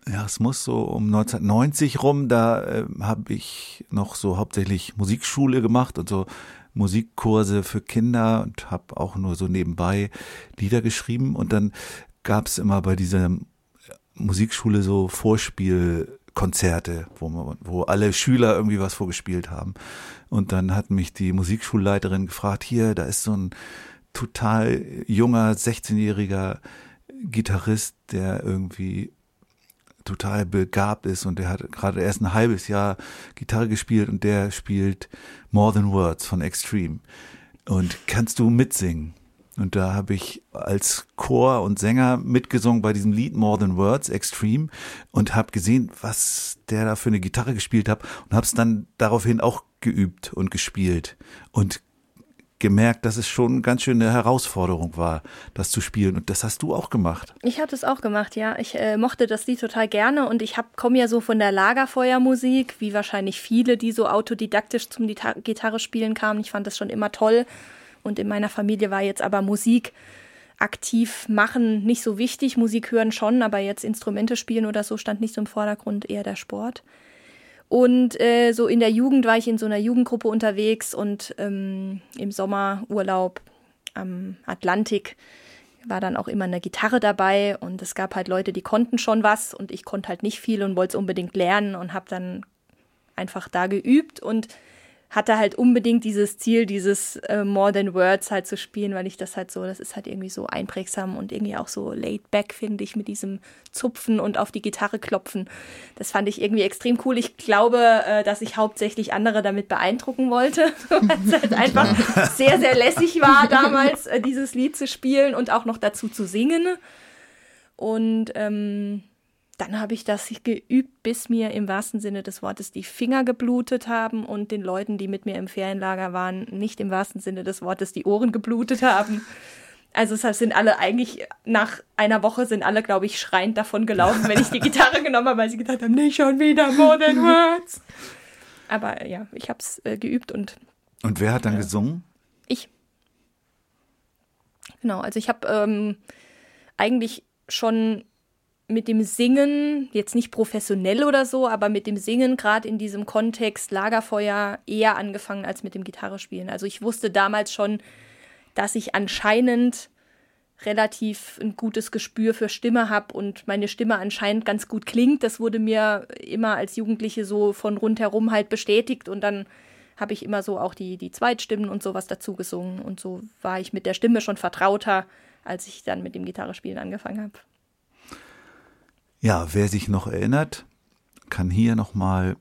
ja, es muss so um 1990 rum, da äh, habe ich noch so hauptsächlich Musikschule gemacht und so Musikkurse für Kinder und habe auch nur so nebenbei Lieder geschrieben und dann gab es immer bei dieser Musikschule so Vorspielkonzerte, wo man, wo alle Schüler irgendwie was vorgespielt haben. Und dann hat mich die Musikschulleiterin gefragt, hier, da ist so ein total junger, 16-jähriger Gitarrist, der irgendwie total begabt ist und der hat gerade erst ein halbes Jahr Gitarre gespielt und der spielt More Than Words von Extreme. Und kannst du mitsingen? Und da habe ich als Chor und Sänger mitgesungen bei diesem Lied More Than Words Extreme und habe gesehen, was der da für eine Gitarre gespielt hat und habe es dann daraufhin auch geübt und gespielt und gemerkt, dass es schon ganz schön eine Herausforderung war, das zu spielen. Und das hast du auch gemacht. Ich habe das auch gemacht, ja. Ich äh, mochte das Lied total gerne und ich komme ja so von der Lagerfeuermusik, wie wahrscheinlich viele, die so autodidaktisch zum Gita Gitarre spielen kamen. Ich fand das schon immer toll und in meiner Familie war jetzt aber Musik aktiv machen nicht so wichtig. Musik hören schon, aber jetzt Instrumente spielen oder so stand nicht so im Vordergrund, eher der Sport. Und äh, so in der Jugend war ich in so einer Jugendgruppe unterwegs und ähm, im Sommerurlaub am Atlantik war dann auch immer eine Gitarre dabei und es gab halt Leute, die konnten schon was und ich konnte halt nicht viel und wollte es unbedingt lernen und habe dann einfach da geübt und hatte halt unbedingt dieses Ziel, dieses äh, More Than Words halt zu spielen, weil ich das halt so, das ist halt irgendwie so einprägsam und irgendwie auch so laid back, finde ich, mit diesem Zupfen und auf die Gitarre klopfen. Das fand ich irgendwie extrem cool. Ich glaube, äh, dass ich hauptsächlich andere damit beeindrucken wollte, weil es halt einfach sehr, sehr lässig war, damals äh, dieses Lied zu spielen und auch noch dazu zu singen. Und ähm, dann habe ich das geübt, bis mir im wahrsten Sinne des Wortes die Finger geblutet haben und den Leuten, die mit mir im Ferienlager waren, nicht im wahrsten Sinne des Wortes die Ohren geblutet haben. Also es sind alle eigentlich nach einer Woche sind alle, glaube ich, schreiend davon gelaufen, wenn ich die Gitarre genommen habe, weil sie gedacht haben, nicht schon wieder More Than Words. Aber ja, ich habe es äh, geübt und Und wer hat dann gesungen? ich. Genau, also ich habe ähm, eigentlich schon mit dem Singen, jetzt nicht professionell oder so, aber mit dem Singen gerade in diesem Kontext Lagerfeuer eher angefangen als mit dem Gitarrespielen. Also ich wusste damals schon, dass ich anscheinend relativ ein gutes Gespür für Stimme habe und meine Stimme anscheinend ganz gut klingt. Das wurde mir immer als Jugendliche so von rundherum halt bestätigt und dann habe ich immer so auch die, die Zweitstimmen und sowas dazu gesungen und so war ich mit der Stimme schon vertrauter, als ich dann mit dem Gitarrespielen angefangen habe. Ja, wer sich noch erinnert, kann hier nochmal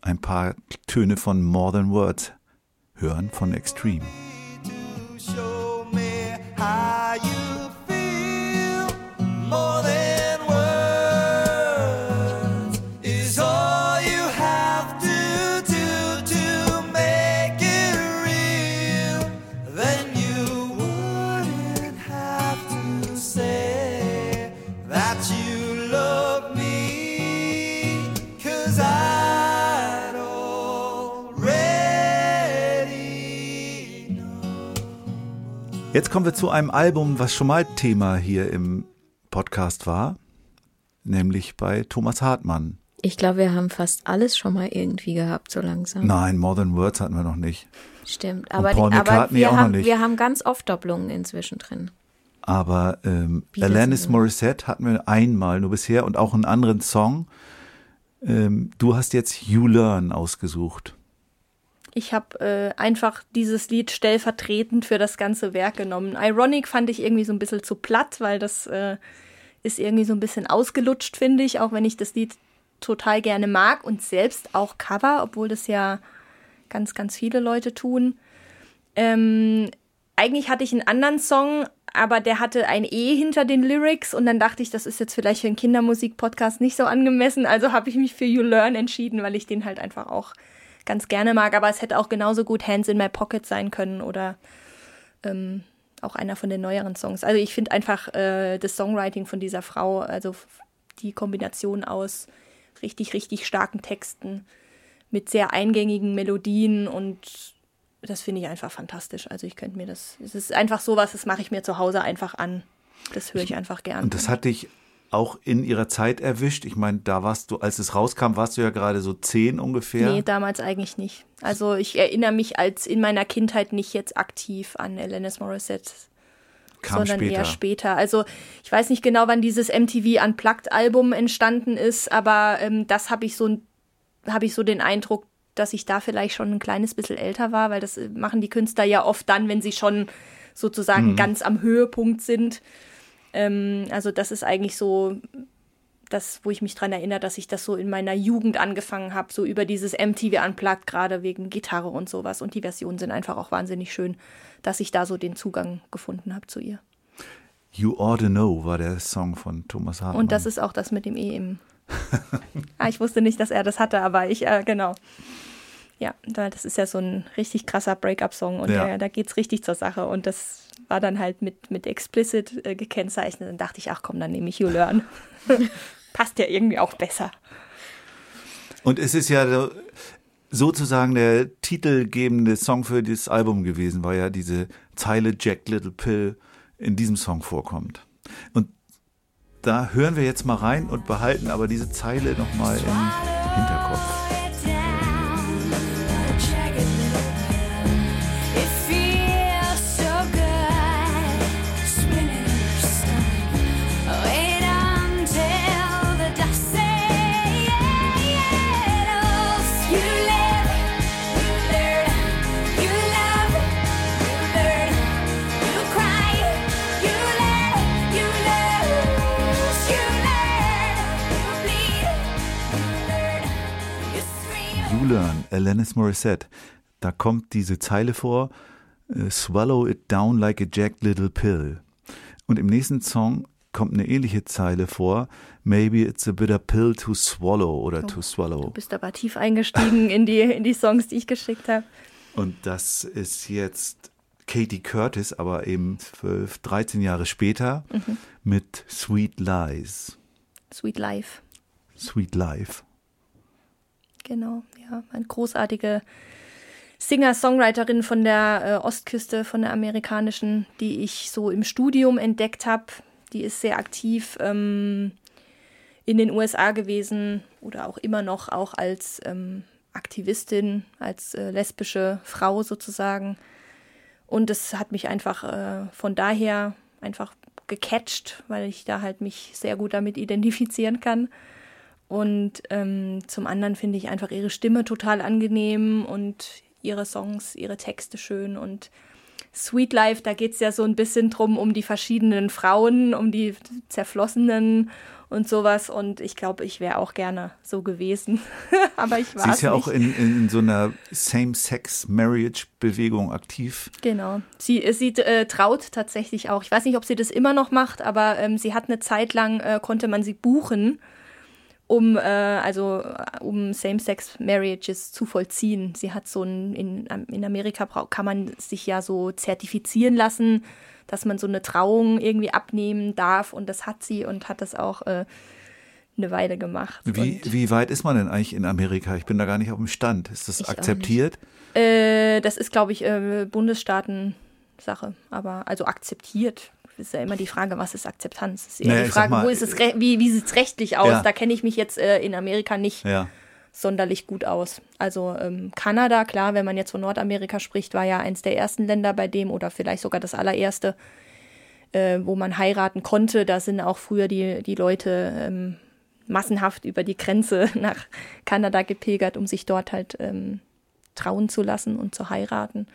ein paar Töne von More Than Words hören von Extreme. Jetzt kommen wir zu einem Album, was schon mal Thema hier im Podcast war, nämlich bei Thomas Hartmann. Ich glaube, wir haben fast alles schon mal irgendwie gehabt, so langsam. Nein, More Than Words hatten wir noch nicht. Stimmt. Aber, Paul die, aber auch wir, noch haben, nicht. wir haben ganz oft Doppelungen inzwischen drin. Aber ähm, Alanis Morissette hatten wir einmal nur bisher und auch einen anderen Song. Ähm, du hast jetzt You Learn ausgesucht. Ich habe äh, einfach dieses Lied stellvertretend für das ganze Werk genommen. Ironic fand ich irgendwie so ein bisschen zu platt, weil das äh, ist irgendwie so ein bisschen ausgelutscht, finde ich, auch wenn ich das Lied total gerne mag und selbst auch Cover, obwohl das ja ganz, ganz viele Leute tun. Ähm, eigentlich hatte ich einen anderen Song, aber der hatte ein E hinter den Lyrics und dann dachte ich, das ist jetzt vielleicht für einen Kindermusik-Podcast nicht so angemessen. Also habe ich mich für You Learn entschieden, weil ich den halt einfach auch ganz gerne mag. Aber es hätte auch genauso gut Hands in My Pocket sein können oder ähm, auch einer von den neueren Songs. Also ich finde einfach äh, das Songwriting von dieser Frau, also die Kombination aus richtig, richtig starken Texten mit sehr eingängigen Melodien und das finde ich einfach fantastisch. Also ich könnte mir das, es ist einfach sowas, das mache ich mir zu Hause einfach an. Das höre ich einfach gern. Und das hat dich auch in ihrer Zeit erwischt. Ich meine, da warst du, als es rauskam, warst du ja gerade so zehn ungefähr. Nee, damals eigentlich nicht. Also ich erinnere mich als in meiner Kindheit nicht jetzt aktiv an Alanis Morissette, kam sondern später. eher später. Also ich weiß nicht genau, wann dieses MTV Unplugged Album entstanden ist, aber ähm, das habe ich so habe ich so den Eindruck, dass ich da vielleicht schon ein kleines bisschen älter war, weil das äh, machen die Künstler ja oft dann, wenn sie schon sozusagen ganz am Höhepunkt sind. Ähm, also das ist eigentlich so das, wo ich mich dran erinnere, dass ich das so in meiner Jugend angefangen habe, so über dieses MTV Unplugged, gerade wegen Gitarre und sowas. Und die Versionen sind einfach auch wahnsinnig schön, dass ich da so den Zugang gefunden habe zu ihr. You Ought to Know war der Song von Thomas Hartmann. Und das ist auch das mit dem E im. ah, ich wusste nicht, dass er das hatte, aber ich, äh, genau. Ja, da- das ist ja so ein richtig krasser Break-up-Song und Ja. der, da geht's richtig zur Sache. Und das war dann halt mit, mit explicit äh, gekennzeichnet. Dann dachte ich, ach komm, dann nehme ich You Learn. Passt ja irgendwie auch besser. Und es ist ja so- sozusagen der titelgebende Song für dieses Album gewesen, weil ja diese Zeile Jack Little Pill in diesem Song vorkommt. Und da hören wir jetzt mal rein und behalten aber diese Zeile nochmal im Hinterkopf. Alanis Morissette. Da kommt diese Zeile vor, äh, Swallow it down like a jagged little pill. Und im nächsten Song kommt eine ähnliche Zeile vor, Maybe it's a bitter pill to swallow oder to Du swallow. bist aber tief eingestiegen in die, in die Songs, die ich geschickt habe. Und das ist jetzt Katie Curtis, aber eben 12, 13 Jahre später mit Sweet Lies, Sweet Life. Sweet Life. Genau, ja. Eine großartige Singer-Songwriterin von der äh, Ostküste, von der amerikanischen, die ich so im Studium entdeckt habe. Die ist sehr aktiv ähm, in den USA gewesen oder auch immer noch, auch als ähm, Aktivistin, als äh, lesbische Frau sozusagen. Und es hat mich einfach äh, von daher einfach gecatcht, weil ich da halt mich sehr gut damit identifizieren kann. Und ähm, zum anderen finde ich einfach ihre Stimme total angenehm und ihre Songs, ihre Texte schön. Und Sweet Life, da geht es ja so ein bisschen drum um die verschiedenen Frauen, um die zerflossenen und sowas. Und ich glaube, ich wäre auch gerne so gewesen. Aber ich war Sie ist ja nicht. auch in, in so einer Same-Sex-Marriage-Bewegung aktiv. Genau. Sie, sie äh, traut tatsächlich auch. Ich weiß nicht, ob sie das immer noch macht, aber ähm, sie hat eine Zeit lang, äh, konnte man sie buchen, um, äh, also, um Same-Sex-Marriages zu vollziehen. Sie hat so ein, in, in Amerika kann man sich ja so zertifizieren lassen, dass man so eine Trauung irgendwie abnehmen darf und das hat sie und hat das auch äh, eine Weile gemacht. Wie, wie weit ist man denn eigentlich in Amerika? Ich bin da gar nicht auf dem Stand. Ist das akzeptiert? Äh, das ist, glaube ich, äh, Bundesstaaten-Sache. Aber also akzeptiert ist ja immer die Frage, was ist Akzeptanz? Ist eher Naja, die Frage, mal, wo ist es wie, wie sieht es rechtlich aus? Ja. Da kenne ich mich jetzt äh, in Amerika nicht Ja. sonderlich gut aus. Also ähm, Kanada, klar, wenn man jetzt von Nordamerika spricht, war ja eins der ersten Länder bei dem oder vielleicht sogar das allererste, äh, wo man heiraten konnte. Da sind auch früher die, die Leute ähm, massenhaft über die Grenze nach Kanada gepilgert, um sich dort halt ähm, trauen zu lassen und zu heiraten.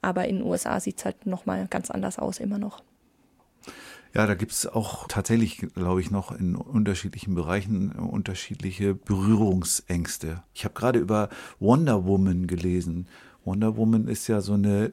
Aber in den USA sieht es halt nochmal ganz anders aus, immer noch. Ja, da gibt's auch tatsächlich, glaube ich, noch in unterschiedlichen Bereichen unterschiedliche Berührungsängste. Ich habe gerade über Wonder Woman gelesen. Wonder Woman ist ja so eine,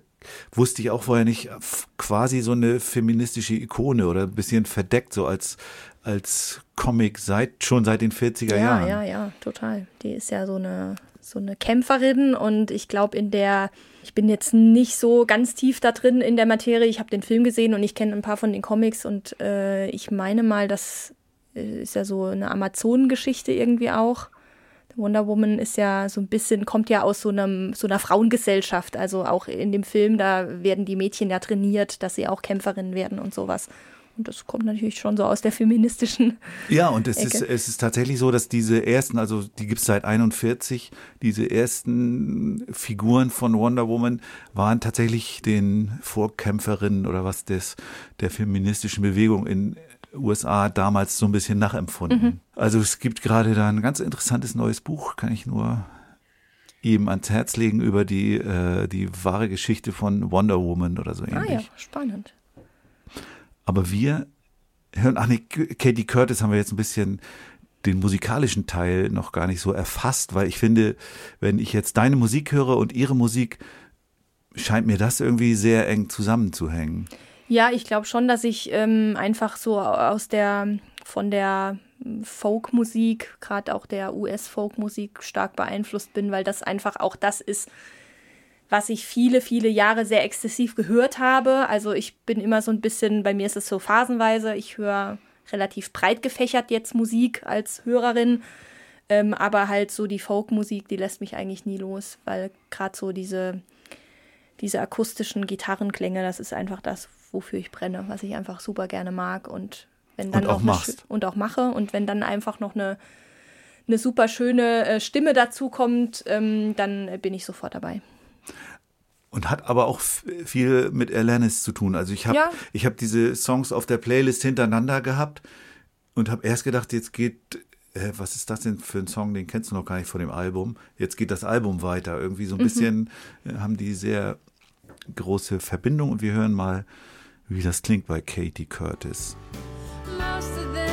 wusste ich auch vorher nicht, quasi so eine feministische Ikone oder ein bisschen verdeckt, so als, als Comic seit, schon seit den 40er Ja, Jahren. ja, ja, total. Die ist ja so eine, so eine Kämpferin und ich glaube, in der, ich bin jetzt nicht so ganz tief da drin in der Materie. Ich habe den Film gesehen und ich kenne ein paar von den Comics und äh, ich meine mal, das äh, ist ja so eine Amazonengeschichte irgendwie auch. Wonder Woman ist ja so ein bisschen, kommt ja aus so, einem, so einer Frauengesellschaft. Also auch in dem Film, da werden die Mädchen ja trainiert, dass sie auch Kämpferinnen werden und sowas. Und das kommt natürlich schon so aus der feministischen Ja, und es Ecke. ist, es ist tatsächlich so, dass diese ersten, also die gibt's seit 41, diese ersten Figuren von Wonder Woman waren tatsächlich den Vorkämpferinnen oder was des, der feministischen Bewegung in USA damals so ein bisschen nachempfunden. Also es gibt gerade da ein ganz interessantes neues Buch, kann ich nur ihm ans Herz legen über die, äh, die wahre Geschichte von Wonder Woman oder so ähnlich. Ah ja, spannend. Aber wir hören, ach nee, Katie Curtis haben wir jetzt ein bisschen den musikalischen Teil noch gar nicht so erfasst, weil ich finde, wenn ich jetzt deine Musik höre und ihre Musik, scheint mir das irgendwie sehr eng zusammenzuhängen. Ja, ich glaube schon, dass ich ähm, einfach so aus der, von der Folkmusik, gerade auch der US-Folkmusik stark beeinflusst bin, weil das einfach auch das ist, was ich viele, viele Jahre sehr exzessiv gehört habe. Also ich bin immer so ein bisschen, bei mir ist es so phasenweise, ich höre relativ breit gefächert jetzt Musik als Hörerin, ähm, aber halt so die Folkmusik, die lässt mich eigentlich nie los, weil gerade so diese, diese akustischen Gitarrenklänge, das ist einfach das, wofür ich brenne, was ich einfach super gerne mag und wenn dann Und auch eine machst. und auch mache und wenn dann einfach noch eine eine super schöne äh, Stimme dazu kommt, ähm, dann bin ich sofort dabei. Und hat aber auch viel mit Alanis zu tun. Also ich habe Ja. ich habe diese Songs auf der Playlist hintereinander gehabt und habe erst gedacht, jetzt geht äh, was ist das denn für ein Song, den kennst du noch gar nicht von dem Album. Jetzt geht das Album weiter. Irgendwie so ein bisschen äh, haben die sehr große Verbindung und wir hören mal, wie das klingt bei Katie Curtis. Most of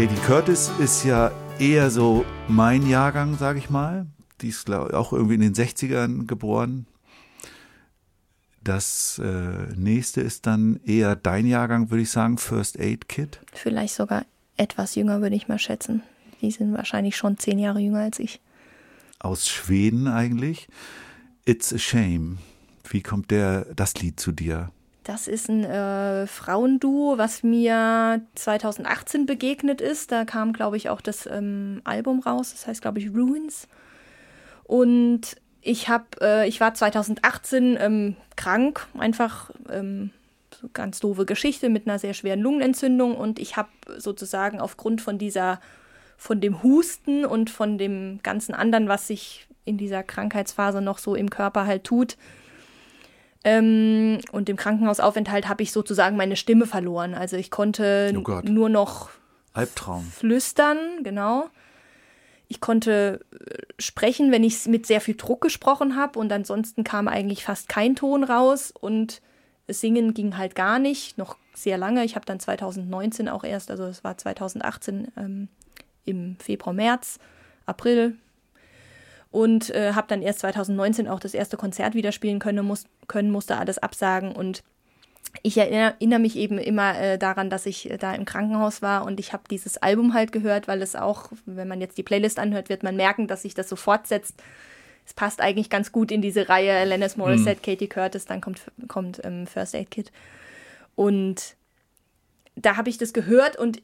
Katie Curtis ist ja eher so mein Jahrgang, sage ich mal. Die ist glaub, auch irgendwie in den 60ern geboren. Das äh, nächste ist dann eher dein Jahrgang, würde ich sagen, First Aid Kit. Vielleicht sogar etwas jünger, würde ich mal schätzen. Die sind wahrscheinlich schon zehn Jahre jünger als ich. Aus Schweden eigentlich. It's a Shame. Wie kommt der, das Lied zu dir? Das ist ein äh, Frauenduo, was mir 2018 begegnet ist. Da kam, glaube ich, auch das ähm, Album raus. Das heißt, glaube ich, Ruins. Und ich habe, äh, ich war 2018 ähm, krank, einfach ähm, so ganz doofe Geschichte mit einer sehr schweren Lungenentzündung und ich habe sozusagen aufgrund von dieser, von dem Husten und von dem ganzen anderen, was sich in dieser Krankheitsphase noch so im Körper halt tut, ähm, und dem Krankenhausaufenthalt habe ich sozusagen meine Stimme verloren. Also ich konnte Oh nur noch Albtraum. flüstern, genau. Ich konnte äh, sprechen, wenn ich mit sehr viel Druck gesprochen habe und ansonsten kam eigentlich fast kein Ton raus und Singen ging halt gar nicht, noch sehr lange. Ich habe dann 2019 auch erst, also es war 2018 ähm, im Februar, März, April und äh, habe dann erst 2019 auch das erste Konzert wieder spielen können, muss, können musste alles absagen und ich erinnere, mich eben immer äh, daran, dass ich äh, da im Krankenhaus war und ich habe dieses Album halt gehört, weil es auch, wenn man jetzt die Playlist anhört, wird man merken, dass sich das so fortsetzt. Es passt eigentlich ganz gut in diese Reihe Alanis Morissette, Katie Curtis, dann kommt, kommt ähm, First Aid Kit. Und da habe ich das gehört und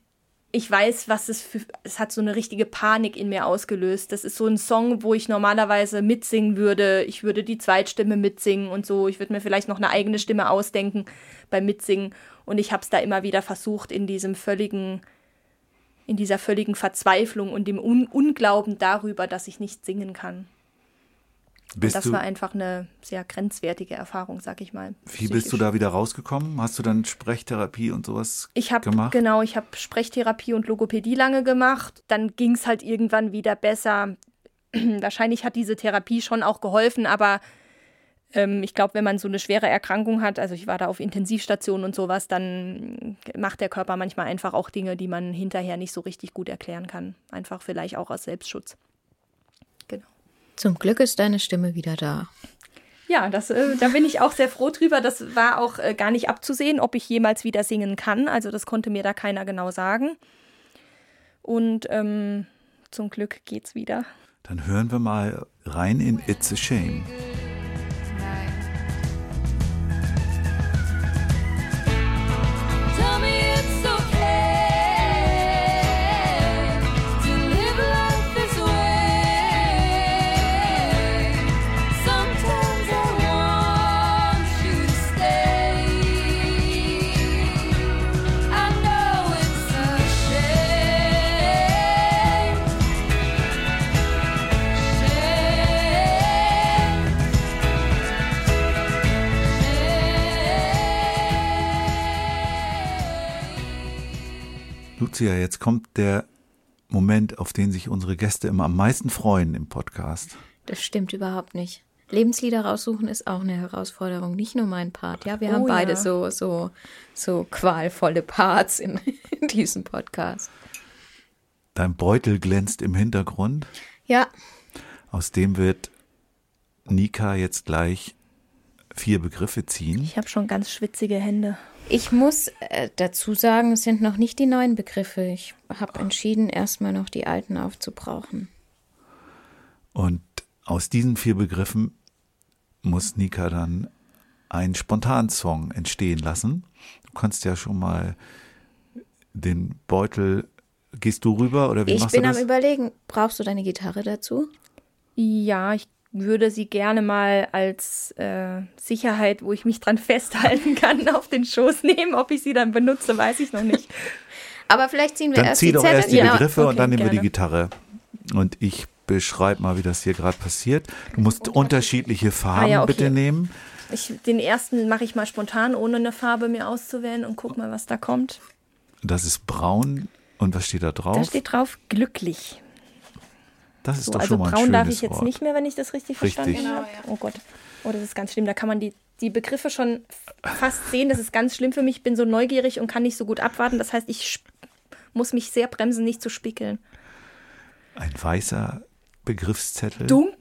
ich weiß, was es für, es hat so eine richtige Panik in mir ausgelöst. Das ist so ein Song, wo ich normalerweise mitsingen würde. Ich würde die Zweitstimme mitsingen und so. Ich würde mir vielleicht noch eine eigene Stimme ausdenken beim Mitsingen. Und ich habe es da immer wieder versucht, in diesem völligen, in dieser völligen Verzweiflung und dem Un Unglauben darüber, dass ich nicht singen kann. Das war einfach eine sehr grenzwertige Erfahrung, sag ich mal. wie bist du psychisch. da wieder rausgekommen? Hast du dann Sprechtherapie und sowas Ich habe gemacht? genau, ich habe Sprechtherapie und Logopädie lange gemacht. Dann ging es halt irgendwann wieder besser. Wahrscheinlich hat diese Therapie schon auch geholfen, aber ähm, ich glaube, wenn man so eine schwere Erkrankung hat, also ich war da auf Intensivstation und sowas, dann macht der Körper manchmal einfach auch Dinge, die man hinterher nicht so richtig gut erklären kann. Einfach vielleicht auch aus Selbstschutz. Zum Glück ist deine Stimme wieder da. Ja, das, äh, da bin ich auch sehr froh drüber. Das war auch äh, gar nicht abzusehen, ob ich jemals wieder singen kann. Also das konnte mir da keiner genau sagen. Und ähm, zum Glück geht's wieder. Dann hören wir mal rein in It's a Shame. Lucia, jetzt kommt der Moment, auf den sich unsere Gäste immer am meisten freuen im Podcast. Das stimmt überhaupt nicht. Lebenslieder raussuchen ist auch eine Herausforderung, nicht nur mein Part. Ja, wir Oh haben beide ja. so, so, so qualvolle Parts in, in diesem Podcast. Dein Beutel glänzt im Hintergrund. Ja, Aus dem wird Nika jetzt gleich vier Begriffe ziehen. Ich habe schon ganz schwitzige Hände. Ich muss äh, dazu sagen, es sind noch nicht die neuen Begriffe. Ich habe entschieden, erstmal noch die alten aufzubrauchen. Und aus diesen vier Begriffen muss Nika dann einen Spontansong entstehen lassen. Du kannst ja schon mal den Beutel. Gehst du rüber oder wie Ich machst bin du am das? überlegen, brauchst du deine Gitarre dazu? Ja, ich würde sie gerne mal als äh, Sicherheit, wo ich mich dran festhalten kann, auf den Schoß nehmen. Ob ich sie dann benutze, weiß ich noch nicht. Aber vielleicht ziehen wir Dann erst zieh die doch Zettel. erst die Ja, Begriffe und okay, dann nehmen wir die gerne. Gitarre. Und ich beschreibe mal, wie das hier gerade passiert. Du musst unterschiedliche Farben Ah ja, okay. bitte nehmen. Ich, den ersten mache ich mal spontan, ohne eine Farbe mir auszuwählen und guck mal, was da kommt. Das ist braun. Und was steht da drauf? Da steht drauf glücklich. Das ist So, doch also schon mal ein braun darf ich jetzt Wort. nicht mehr, wenn ich das richtig, Richtig. verstanden habe. Oh Gott. Oh, das ist ganz schlimm. Da kann man die, die Begriffe schon fast sehen. Das ist ganz schlimm für mich. Ich bin so neugierig und kann nicht so gut abwarten. Das heißt, ich muss mich sehr bremsen, nicht zu spickeln. Ein weißer Begriffszettel. Dun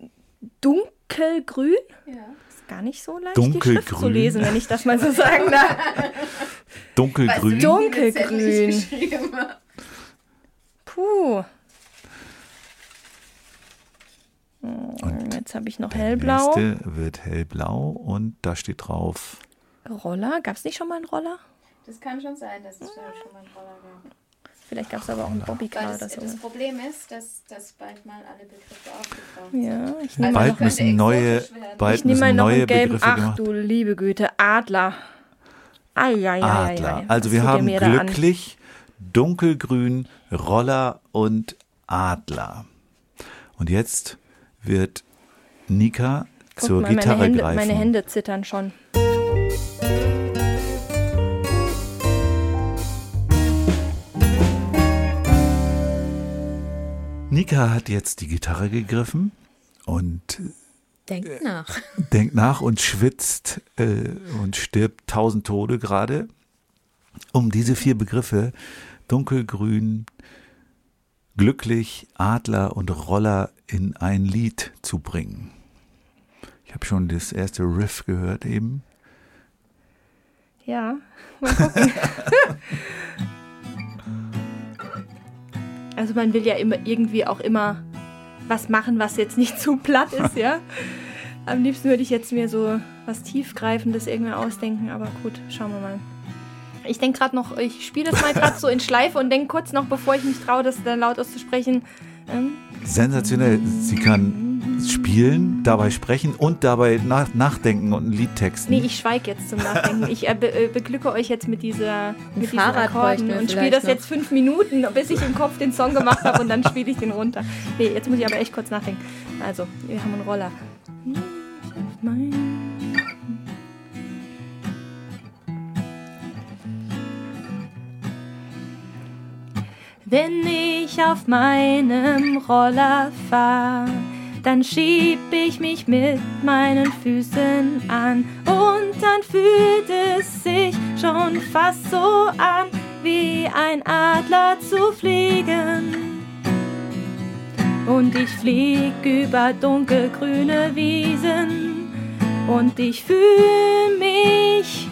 dunkelgrün? Ja. Ist gar nicht so leicht, die Schrift zu Dunkelgrün. lesen, wenn ich das mal so sagen darf. Dunkelgrün. Dunkelgrün. Puh. Und Jetzt habe ich noch der hellblau. nächste wird hellblau und da steht drauf Roller. Gab es nicht schon mal einen Roller? Das kann schon sein, dass es schon mal einen Roller gab. Vielleicht gab es aber auch einen Bobbycar oder das, so. das Problem ist, dass, dass bald mal alle Begriffe aufgetaucht Ja, ich nehme Bald müssen neue, bald ich nehme mal müssen noch neue einen gelben. Begriffe Ach gemacht. du liebe Güte, Adler. Eieieiei. Adler. Also wir haben glücklich, dunkelgrün, Roller und Adler. Und jetzt wird Nika Guck zur mal, meine Gitarre Hände, greifen. meine Hände zittern schon. Nika hat jetzt die Gitarre gegriffen und Denkt nach. denkt nach und schwitzt äh, und stirbt tausend Tode gerade, um diese vier Begriffe dunkelgrün, glücklich, Adler und Roller in ein Lied zu bringen. Ich habe schon das erste Riff gehört eben. Ja, mal gucken. also man will ja immer irgendwie auch immer was machen, was jetzt nicht zu platt ist, ja. Am liebsten würde ich jetzt mir so was Tiefgreifendes irgendwie ausdenken, aber gut, schauen wir mal. Ich denke gerade noch, ich spiele das mal gerade so in Schleife und denke kurz noch, bevor ich mich traue, das dann laut auszusprechen. Ähm, Sensationell. Sie kann spielen, dabei sprechen und dabei nach nachdenken und ein Lied texten. Nee, ich schweige jetzt zum Nachdenken. Ich äh, be äh, beglücke euch jetzt mit dieser mit diesen Akkorden und spiele das jetzt fünf Minuten, bis ich im Kopf den Song gemacht habe und dann spiele ich den runter. Nee, jetzt muss ich aber echt kurz nachdenken. Also, wir haben einen Roller. Wenn ich auf meinem Roller fahr, dann schieb ich mich mit meinen Füßen an. Und dann fühlt es sich schon fast so an, wie ein Adler zu fliegen. Und ich flieg über dunkelgrüne Wiesen. Und ich fühl mich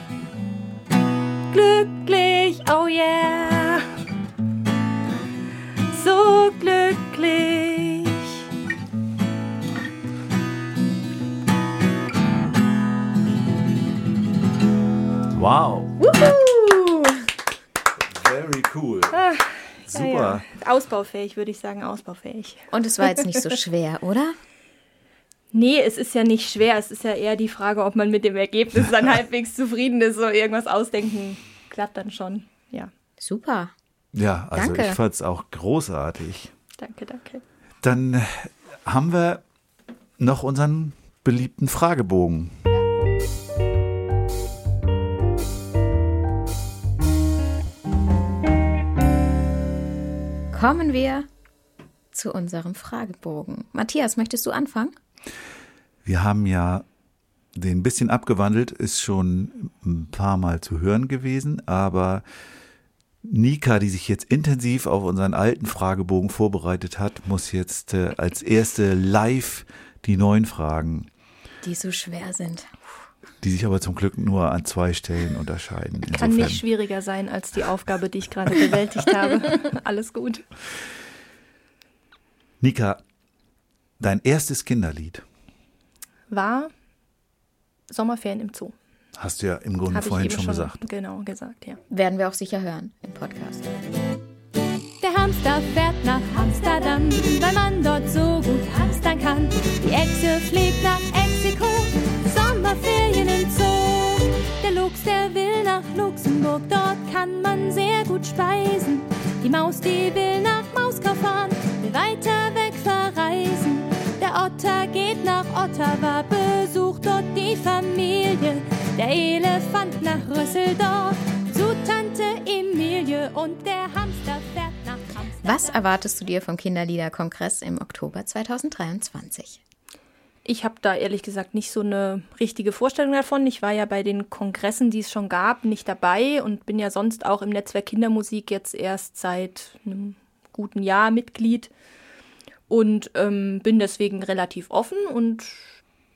glücklich, oh yeah, so glücklich. Wow. Wuhu! Very cool. Ja, Super. ja. Ausbaufähig, würde ich sagen, ausbaufähig. Und es war jetzt nicht so schwer, oder? Nee, es ist ja nicht schwer. Es ist ja eher die Frage, ob man mit dem Ergebnis dann halbwegs zufrieden ist. So irgendwas ausdenken klappt dann schon. Ja, Super. Ja, also Danke. ich fand's auch großartig. danke, danke. Dann haben wir noch unseren beliebten Fragebogen. Kommen wir zu unserem Fragebogen. Matthias, möchtest du anfangen? Wir haben ja den ein bisschen abgewandelt, ist schon ein paar Mal zu hören gewesen, aber Nika, die sich jetzt intensiv auf unseren alten Fragebogen vorbereitet hat, muss jetzt äh, als erste live die neuen Fragen, Die so schwer sind. die sich aber zum Glück nur an zwei Stellen unterscheiden. Kann Insofern- nicht schwieriger sein als die Aufgabe, die ich gerade bewältigt habe. Alles gut. Nika, dein erstes Kinderlied War Sommerferien im Zoo. Hast du ja im Grunde ich vorhin eben schon gesagt. Genau, gesagt, ja. Werden wir auch sicher hören im Podcast. Der Hamster fährt nach Amsterdam, weil man dort so gut hamstern kann. Die Echse fliegt nach Mexiko, Sommerferien im Zoo. Der Luchs, der will nach Luxemburg, dort kann man sehr gut speisen. Die Maus, die will nach Mauskau fahren, will weiter weg verreisen. Otter geht nach Ottawa, besucht dort die Familie. Der Elefant nach Rüsseldorf, zu Tante Emilie und der Hamster fährt nach Amsterdam. Was erwartest du dir vom Kinderliederkongress im Oktober 2023? Ich habe da ehrlich gesagt nicht so eine richtige Vorstellung davon. Ich war ja bei den Kongressen, die es schon gab, nicht dabei und bin ja sonst auch im Netzwerk Kindermusik jetzt erst seit einem guten Jahr Mitglied und ähm, bin deswegen relativ offen und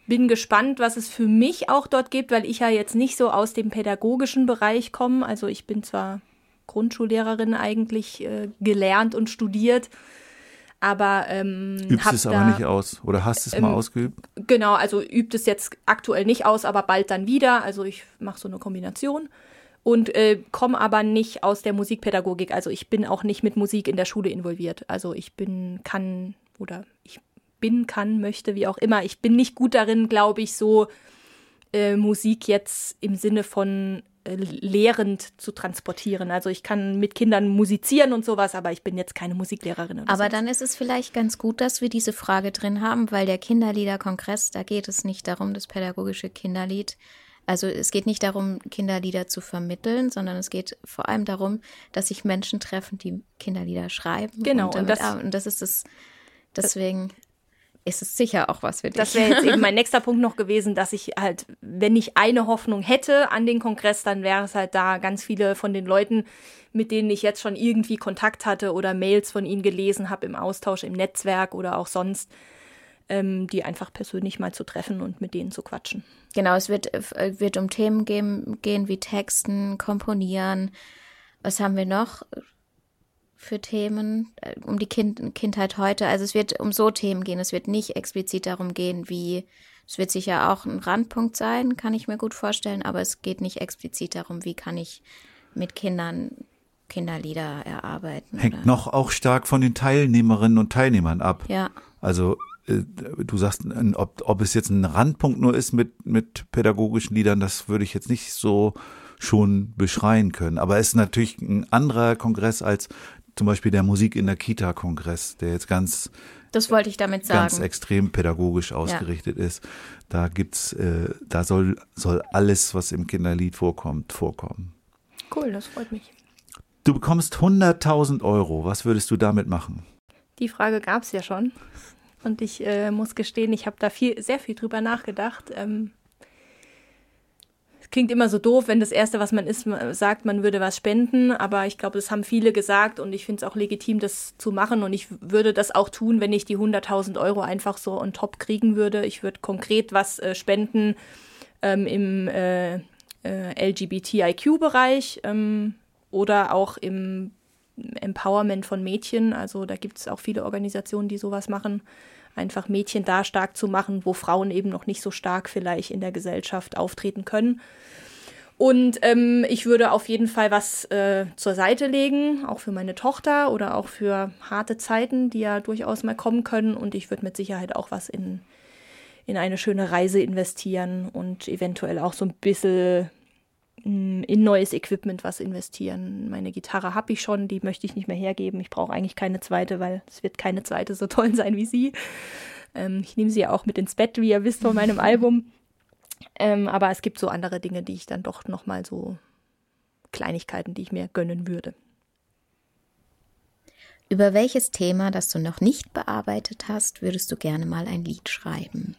bin gespannt, was es für mich auch dort gibt, weil ich ja jetzt nicht so aus dem pädagogischen Bereich komme. Also ich bin zwar Grundschullehrerin eigentlich äh, gelernt und studiert, aber ähm, Übst es da, aber nicht aus oder hast es mal ähm, ausgeübt? Genau, also übt es jetzt aktuell nicht aus, aber bald dann wieder. Also ich mache so eine Kombination und äh, komme aber nicht aus der Musikpädagogik. Also ich bin auch nicht mit Musik in der Schule involviert. Also ich bin, kann oder ich bin, kann, möchte, wie auch immer. Ich bin nicht gut darin, glaube ich, so äh, Musik jetzt im Sinne von äh, lehrend zu transportieren. Also ich kann mit Kindern musizieren und sowas, aber ich bin jetzt keine Musiklehrerin. Aber so. dann ist es vielleicht ganz gut, dass wir diese Frage drin haben, weil der Kinderliederkongress, da geht es nicht darum, das pädagogische Kinderlied. Also es geht nicht darum, Kinderlieder zu vermitteln, sondern es geht vor allem darum, dass sich Menschen treffen, die Kinderlieder schreiben. Genau, Und, und das- und das ist es. Deswegen ist es sicher auch was für dich. Das wäre jetzt eben mein nächster Punkt noch gewesen, dass ich halt, wenn ich eine Hoffnung hätte an den Kongress, dann wäre es halt da ganz viele von den Leuten, mit denen ich jetzt schon irgendwie Kontakt hatte oder Mails von ihnen gelesen habe im Austausch im Netzwerk oder auch sonst, ähm, die einfach persönlich mal zu treffen und mit denen zu quatschen. Genau, es wird, äh, wird um Themen gehen, gehen wie Texten, Komponieren. Was haben wir noch für Themen? Äh, Um die kind Kindheit heute. Also es wird um so Themen gehen. Es wird nicht explizit darum gehen, wie, es wird sicher auch ein Randpunkt sein, kann ich mir gut vorstellen, aber es geht nicht explizit darum, wie kann ich mit Kindern Kinderlieder erarbeiten. Hängt oder- noch auch stark von den Teilnehmerinnen und Teilnehmern ab. Ja. Also äh, du sagst, ob, ob es jetzt ein Randpunkt nur ist mit, mit pädagogischen Liedern, das würde ich jetzt nicht so schon beschreien können. Aber es ist natürlich ein anderer Kongress als zum Beispiel der Musik in der Kita-Kongress, der jetzt ganz, Das wollte ich damit ganz sagen. extrem pädagogisch ausgerichtet ist. Da gibt's, äh, da soll, soll alles, was im Kinderlied vorkommt, vorkommen. Cool, das freut mich. Du bekommst 100.000 Euro. Was würdest du damit machen? Die Frage gab es ja schon. Und ich äh, muss gestehen, ich habe da viel, sehr viel drüber nachgedacht. Ähm, klingt immer so doof, wenn das Erste, was man ist, man sagt, man würde was spenden. Aber ich glaube, das haben viele gesagt und ich finde es auch legitim, das zu machen. Und ich würde das auch tun, wenn ich die 100.000 Euro einfach so on top kriegen würde. Ich würde konkret was äh, spenden ähm, im äh, äh, LGBTIQ-Bereich ähm, oder auch im Empowerment von Mädchen. Also da gibt es auch viele Organisationen, die sowas machen. Einfach Mädchen da stark zu machen, wo Frauen eben noch nicht so stark vielleicht in der Gesellschaft auftreten können. Und ähm, ich würde auf jeden Fall was äh, zur Seite legen, auch für meine Tochter oder auch für harte Zeiten, die ja durchaus mal kommen können. Und ich würde mit Sicherheit auch was in, in eine schöne Reise investieren und eventuell auch so ein bisschen in neues Equipment was investieren. Meine Gitarre habe ich schon, die möchte ich nicht mehr hergeben. Ich brauche eigentlich keine zweite, weil es wird keine zweite so toll sein wie sie. Ähm, ich nehme sie ja auch mit ins Bett, wie ihr wisst von meinem Album. Ähm, aber es gibt so andere Dinge, die ich dann doch nochmal so Kleinigkeiten, die ich mir gönnen würde. Über welches Thema, das du noch nicht bearbeitet hast, würdest du gerne mal ein Lied schreiben?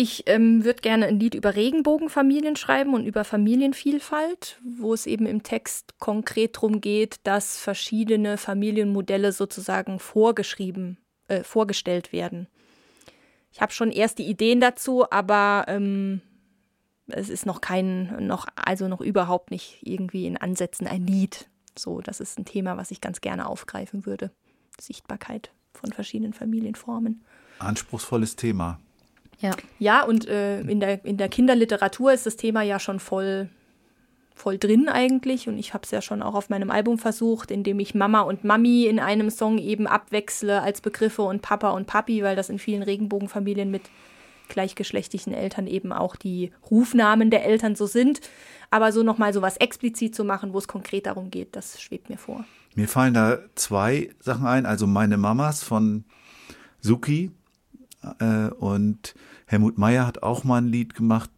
Ich ähm, würde gerne ein Lied über Regenbogenfamilien schreiben und über Familienvielfalt, wo es eben im Text konkret darum geht, dass verschiedene Familienmodelle sozusagen vorgeschrieben, äh, vorgestellt werden. Ich habe schon erste Ideen dazu, aber ähm, es ist noch kein, noch, also noch überhaupt nicht irgendwie in Ansätzen ein Lied. So, das ist ein Thema, was ich ganz gerne aufgreifen würde. Sichtbarkeit von verschiedenen Familienformen. Anspruchsvolles Thema. Ja. Ja, und äh, in, der, in der Kinderliteratur ist das Thema ja schon voll, voll drin eigentlich. Und ich habe es ja schon auch auf meinem Album versucht, indem ich Mama und Mami in einem Song eben abwechsle als Begriffe und Papa und Papi, weil das in vielen Regenbogenfamilien mit gleichgeschlechtlichen Eltern eben auch die Rufnamen der Eltern so sind. Aber so nochmal so was explizit zu machen, wo es konkret darum geht, das schwebt mir vor. Mir fallen da zwei Sachen ein. Also meine Mamas von Suki äh, und Helmut Meyer hat auch mal ein Lied gemacht.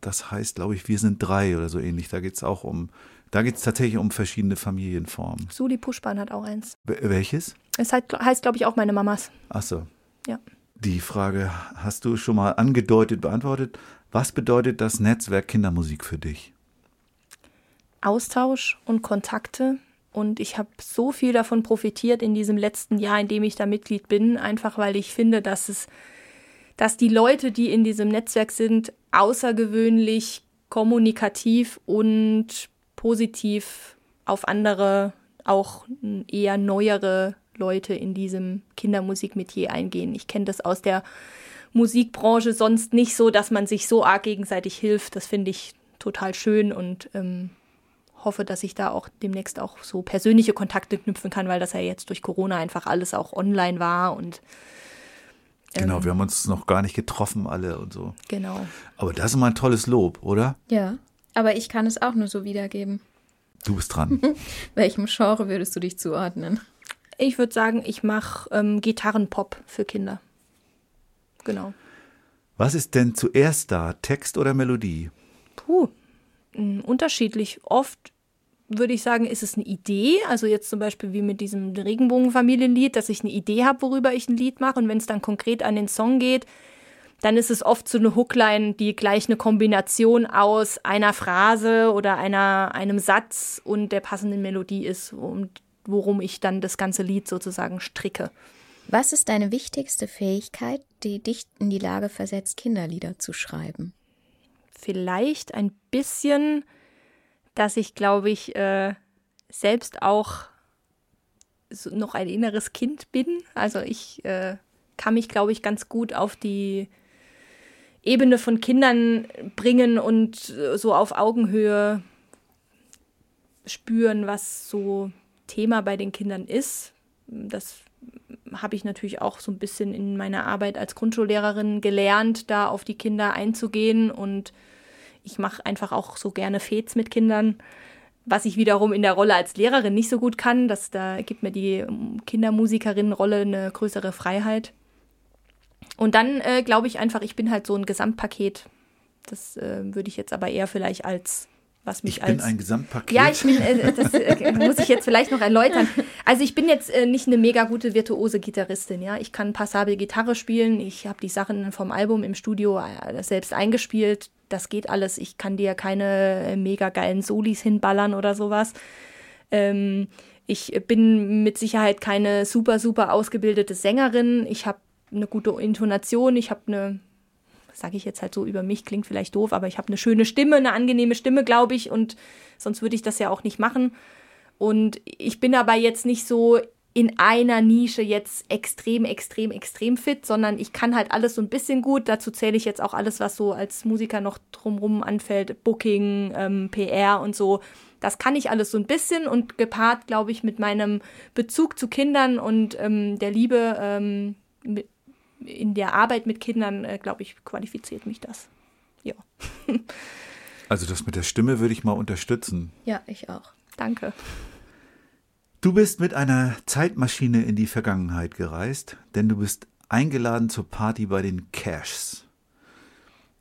Das heißt, glaube ich, wir sind drei oder so ähnlich. Da geht es auch um, da geht es tatsächlich um verschiedene Familienformen. Suli Puschban hat auch eins. Wel- Welches? Es heißt, heißt glaube ich, auch meine Mamas. Ach so. Ja. Die Frage hast du schon mal angedeutet, beantwortet. Was bedeutet das Netzwerk Kindermusik für dich? Austausch und Kontakte. Und ich habe so viel davon profitiert in diesem letzten Jahr, in dem ich da Mitglied bin, einfach weil ich finde, dass es, dass die Leute, die in diesem Netzwerk sind, außergewöhnlich kommunikativ und positiv auf andere, auch eher neuere Leute in diesem Kindermusikmetier eingehen. Ich kenne das aus der Musikbranche sonst nicht so, dass man sich so arg gegenseitig hilft. Das finde ich total schön und ähm, hoffe, dass ich da auch demnächst auch so persönliche Kontakte knüpfen kann, weil das ja jetzt durch Corona einfach alles auch online war und Genau, wir haben uns noch gar nicht getroffen alle und so. genau. Aber das ist mal ein tolles Lob, oder? Ja. Aber ich kann es auch nur so wiedergeben. Du bist dran. Welchem Genre würdest du dich zuordnen? Ich würde sagen, ich mache ähm, Gitarrenpop für Kinder. Genau. Was ist denn zuerst da, Text oder Melodie? Puh, mh, unterschiedlich. Oft würde ich sagen, ist es eine Idee. Also jetzt zum Beispiel wie mit diesem Regenbogenfamilienlied, dass ich eine Idee habe, worüber ich ein Lied mache. Und wenn es dann konkret an den Song geht, dann ist es oft so eine Hookline, die gleich eine Kombination aus einer Phrase oder einer, einem Satz und der passenden Melodie ist, und worum ich dann das ganze Lied sozusagen stricke. Was ist deine wichtigste Fähigkeit, die dich in die Lage versetzt, Kinderlieder zu schreiben? vielleicht ein bisschen, dass ich, glaube ich, äh, selbst auch so noch ein inneres Kind bin. Also ich äh, kann mich, glaube ich, ganz gut auf die Ebene von Kindern bringen und äh, so auf Augenhöhe spüren, was so Thema bei den Kindern ist. Das habe ich natürlich auch so ein bisschen in meiner Arbeit als Grundschullehrerin gelernt, da auf die Kinder einzugehen. Und ich mache einfach auch so gerne Fets mit Kindern, was ich wiederum in der Rolle als Lehrerin nicht so gut kann. Das, da gibt mir die ähm, Kindermusikerinnenrolle eine größere Freiheit. Und dann äh, glaube ich einfach, ich bin halt so ein Gesamtpaket. Das äh, würde ich jetzt aber eher vielleicht als was mich Ich als bin ein Gesamtpaket. ja, ich bin, äh, das äh, muss ich jetzt vielleicht noch erläutern. Also ich bin jetzt äh, nicht eine mega gute virtuose Gitarristin, ja. Ich kann passabel Gitarre spielen, ich habe die Sachen vom Album im Studio äh, selbst eingespielt. Das geht alles. Ich kann dir keine äh, mega geilen Solis hinballern oder sowas. Ähm, ich bin mit Sicherheit keine super, super ausgebildete Sängerin. Ich habe eine gute Intonation, ich habe eine sage ich jetzt halt so über mich, klingt vielleicht doof, aber ich habe eine schöne Stimme, eine angenehme Stimme, glaube ich, und sonst würde ich das ja auch nicht machen. Und ich bin aber jetzt nicht so in einer Nische jetzt extrem, extrem, extrem fit, sondern ich kann halt alles so ein bisschen gut. Dazu zähle ich jetzt auch alles, was so als Musiker noch drumrum anfällt, Booking, ähm, PR und so. Das kann ich alles so ein bisschen und gepaart, glaube ich, mit meinem Bezug zu Kindern und ähm, der Liebe ähm, mit, in der Arbeit mit Kindern, äh, glaube ich, qualifiziert mich das. Ja, Also das mit der Stimme würde ich mal unterstützen. Ja, ich auch. danke. Du bist mit einer Zeitmaschine in die Vergangenheit gereist, denn du bist eingeladen zur Party bei den Cashs.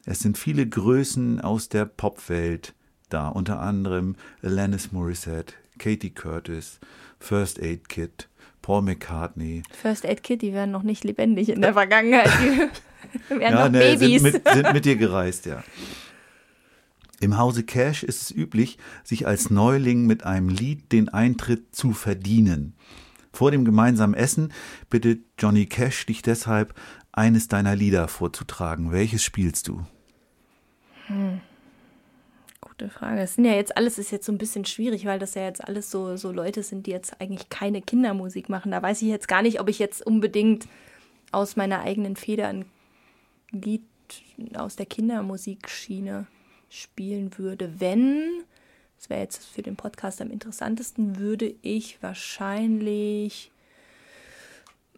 Es sind viele Größen aus der Popwelt da, unter anderem Alanis Morissette, Katie Curtis, First Aid Kit, Paul McCartney. First Aid Kit, die wären noch nicht lebendig in der Vergangenheit. Die wären noch ne, Babys. Sind mit, sind mit dir gereist, ja. Im Hause Cash ist es üblich, sich als Neuling mit einem Lied den Eintritt zu verdienen. Vor dem gemeinsamen Essen bittet Johnny Cash dich deshalb, eines deiner Lieder vorzutragen. Welches spielst du? Gute Frage. Das sind ja jetzt alles ist jetzt so ein bisschen schwierig, weil das ja jetzt alles so, so Leute sind, die jetzt eigentlich keine Kindermusik machen. Da weiß ich jetzt gar nicht, ob ich jetzt unbedingt aus meiner eigenen Feder ein Lied aus der Kindermusikschiene spielen würde. Wenn, das wäre jetzt für den Podcast am interessantesten, würde ich wahrscheinlich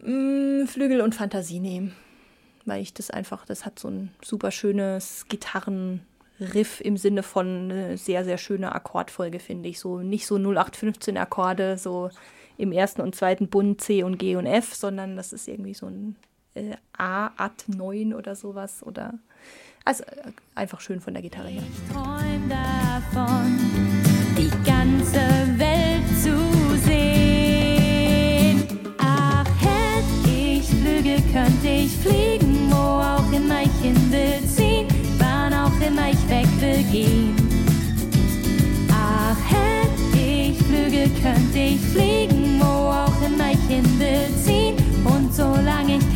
mh, Flügel und Fantasie nehmen. Weil ich das einfach, das hat so ein super schönes Gitarrenriff im Sinne von eine sehr, sehr schöne Akkordfolge, finde ich. So nicht so 0815 Akkorde, so im ersten und zweiten Bund C und G und F, sondern das ist irgendwie so ein äh, A, At 9 oder sowas. Oder also äh, einfach schön von der Gitarre her. Ich träum davon, die ganze Welt zu sehen. Ach, hätte ich Flügel, könnte ich fliegen, wo auch immer ich hin will ziehen, wann auch immer ich weg will gehen. Ach, hätte ich Flügel, könnte ich fliegen, wo auch immer ich hin will ziehen, und solange ich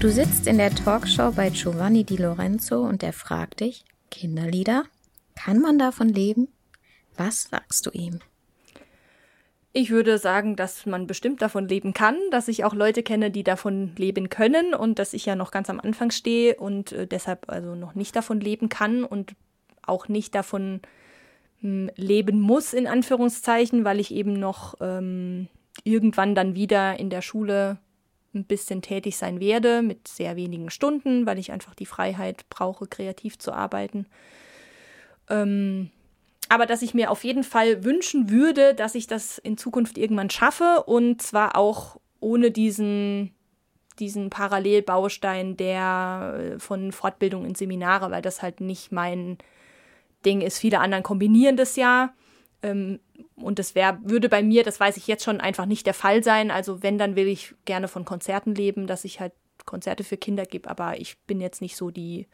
Du sitzt in der Talkshow bei Giovanni Di Lorenzo und er fragt dich, Kinderlieder, kann man davon leben? Was sagst du ihm? Ich würde sagen, dass man bestimmt davon leben kann, dass ich auch Leute kenne, die davon leben können und dass ich ja noch ganz am Anfang stehe und äh, deshalb also noch nicht davon leben kann und auch nicht davon mh, leben muss, in Anführungszeichen, weil ich eben noch ähm, irgendwann dann wieder in der Schule ein bisschen tätig sein werde mit sehr wenigen Stunden, weil ich einfach die Freiheit brauche, kreativ zu arbeiten. Ähm, aber dass ich mir auf jeden Fall wünschen würde, dass ich das in Zukunft irgendwann schaffe und zwar auch ohne diesen, diesen Parallelbaustein der äh, von Fortbildung in Seminare, weil das halt nicht mein Ding ist. Viele anderen kombinieren das ja. Ähm, und das wäre, würde bei mir, das weiß ich jetzt schon, einfach nicht der Fall sein. Also wenn, dann will ich gerne von Konzerten leben, dass ich halt Konzerte für Kinder gebe, aber ich bin jetzt nicht so die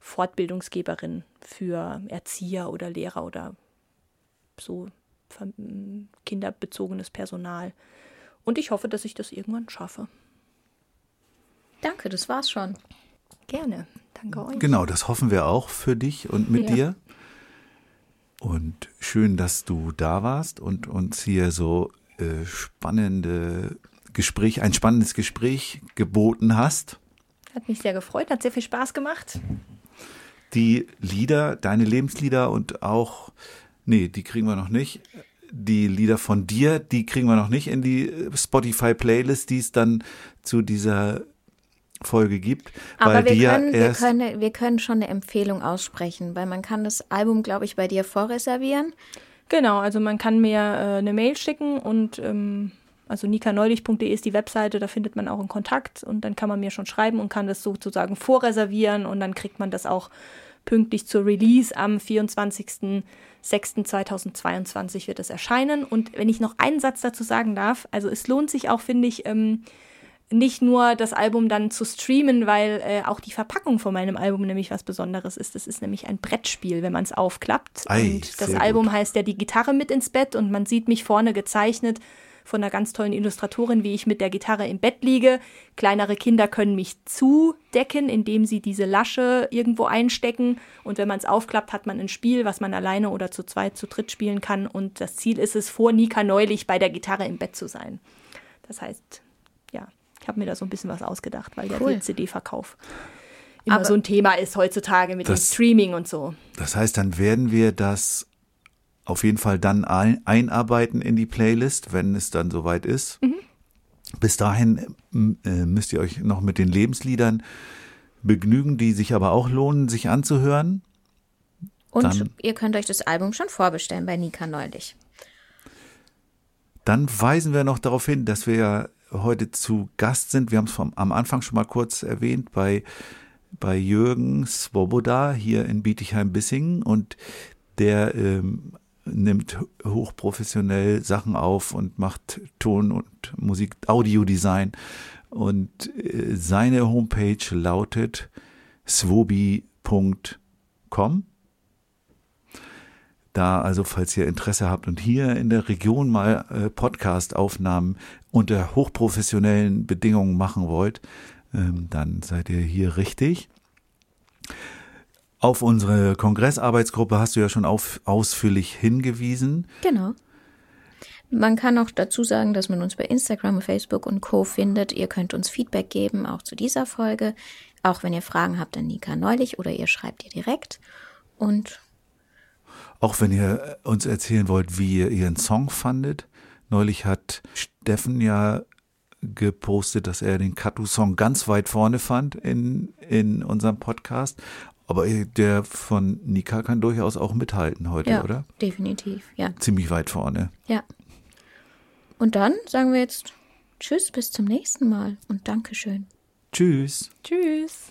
Fortbildungsgeberin für Erzieher oder Lehrer oder so kinderbezogenes Personal. Und ich hoffe, dass ich das irgendwann schaffe. Danke, das war's schon. Gerne. Danke euch. Genau, das hoffen wir auch für dich und mit Ja. dir. Und schön, dass du da warst und uns hier so äh, spannende Gespräch, ein spannendes Gespräch geboten hast. Hat mich sehr gefreut, hat sehr viel Spaß gemacht. Die Lieder, deine Lebenslieder und auch, nee, die kriegen wir noch nicht. Die Lieder von dir, die kriegen wir noch nicht in die Spotify-Playlist, die es dann zu dieser Folge gibt. Aber weil wir die ja können, wir, erst, können, wir können schon eine Empfehlung aussprechen, weil man kann das Album, glaube ich, bei dir vorreservieren. Genau, also man kann mir äh, eine Mail schicken und ähm, also nikaneulich.de ist die Webseite, da findet man auch einen Kontakt und dann kann man mir schon schreiben und kann das sozusagen vorreservieren und dann kriegt man das auch pünktlich zur Release am 24.06.2022 wird es erscheinen. Und wenn ich noch einen Satz dazu sagen darf, also es lohnt sich auch, finde ich, ähm, nicht nur das Album dann zu streamen, weil äh, auch die Verpackung von meinem Album nämlich was Besonderes ist. Das ist nämlich ein Brettspiel, wenn man es aufklappt. Ei, und das Album gut. heißt ja die Gitarre mit ins Bett und man sieht mich vorne gezeichnet von einer ganz tollen Illustratorin, wie ich mit der Gitarre im Bett liege. Kleinere Kinder können mich zudecken, indem sie diese Lasche irgendwo einstecken. Und wenn man es aufklappt, hat man ein Spiel, was man alleine oder zu zweit, zu dritt spielen kann. Und das Ziel ist es, vor Nika neulich bei der Gitarre im Bett zu sein. Das heißt, ich habe mir da so ein bisschen was ausgedacht, weil Cool. der CD-Verkauf immer Aber- so ein Thema ist heutzutage mit dem Das- Streaming und so. Das heißt, dann werden wir das auf jeden Fall dann ein, einarbeiten in die Playlist, wenn es dann soweit ist. Bis dahin äh, müsst ihr euch noch mit den Lebensliedern begnügen, die sich aber auch lohnen, sich anzuhören. Und Dann- ihr könnt euch das Album schon vorbestellen bei Nika neulich. Dann weisen wir noch darauf hin, dass wir ja heute zu Gast sind. Wir haben es am Anfang schon mal kurz erwähnt bei, bei Jürgen Swoboda hier in Bietigheim-Bissingen und der ähm, nimmt hochprofessionell Sachen auf und macht Ton und Musik, Audiodesign und äh, seine Homepage lautet swobi.com. Da also, falls ihr Interesse habt und hier in der Region mal äh, Podcast-Aufnahmen unter hochprofessionellen Bedingungen machen wollt, ähm, dann seid ihr hier richtig. Auf unsere Kongressarbeitsgruppe hast du ja schon auf, ausführlich hingewiesen. Genau. Man kann auch dazu sagen, dass man uns bei Instagram, Facebook und Co. findet. Ihr könnt uns Feedback geben, auch zu dieser Folge. Auch wenn ihr Fragen habt an Nika neulich oder ihr schreibt ihr direkt. Und Auch wenn ihr uns erzählen wollt, wie ihr ihren Song fandet. Neulich hat Steffen ja gepostet, dass er den Katu-Song ganz weit vorne fand in, in unserem Podcast. Aber der von Nika kann durchaus auch mithalten heute, ja, oder? definitiv, ja. Ziemlich weit vorne. Ja. Und dann sagen wir jetzt Tschüss, bis zum nächsten Mal und Dankeschön. Tschüss. Tschüss.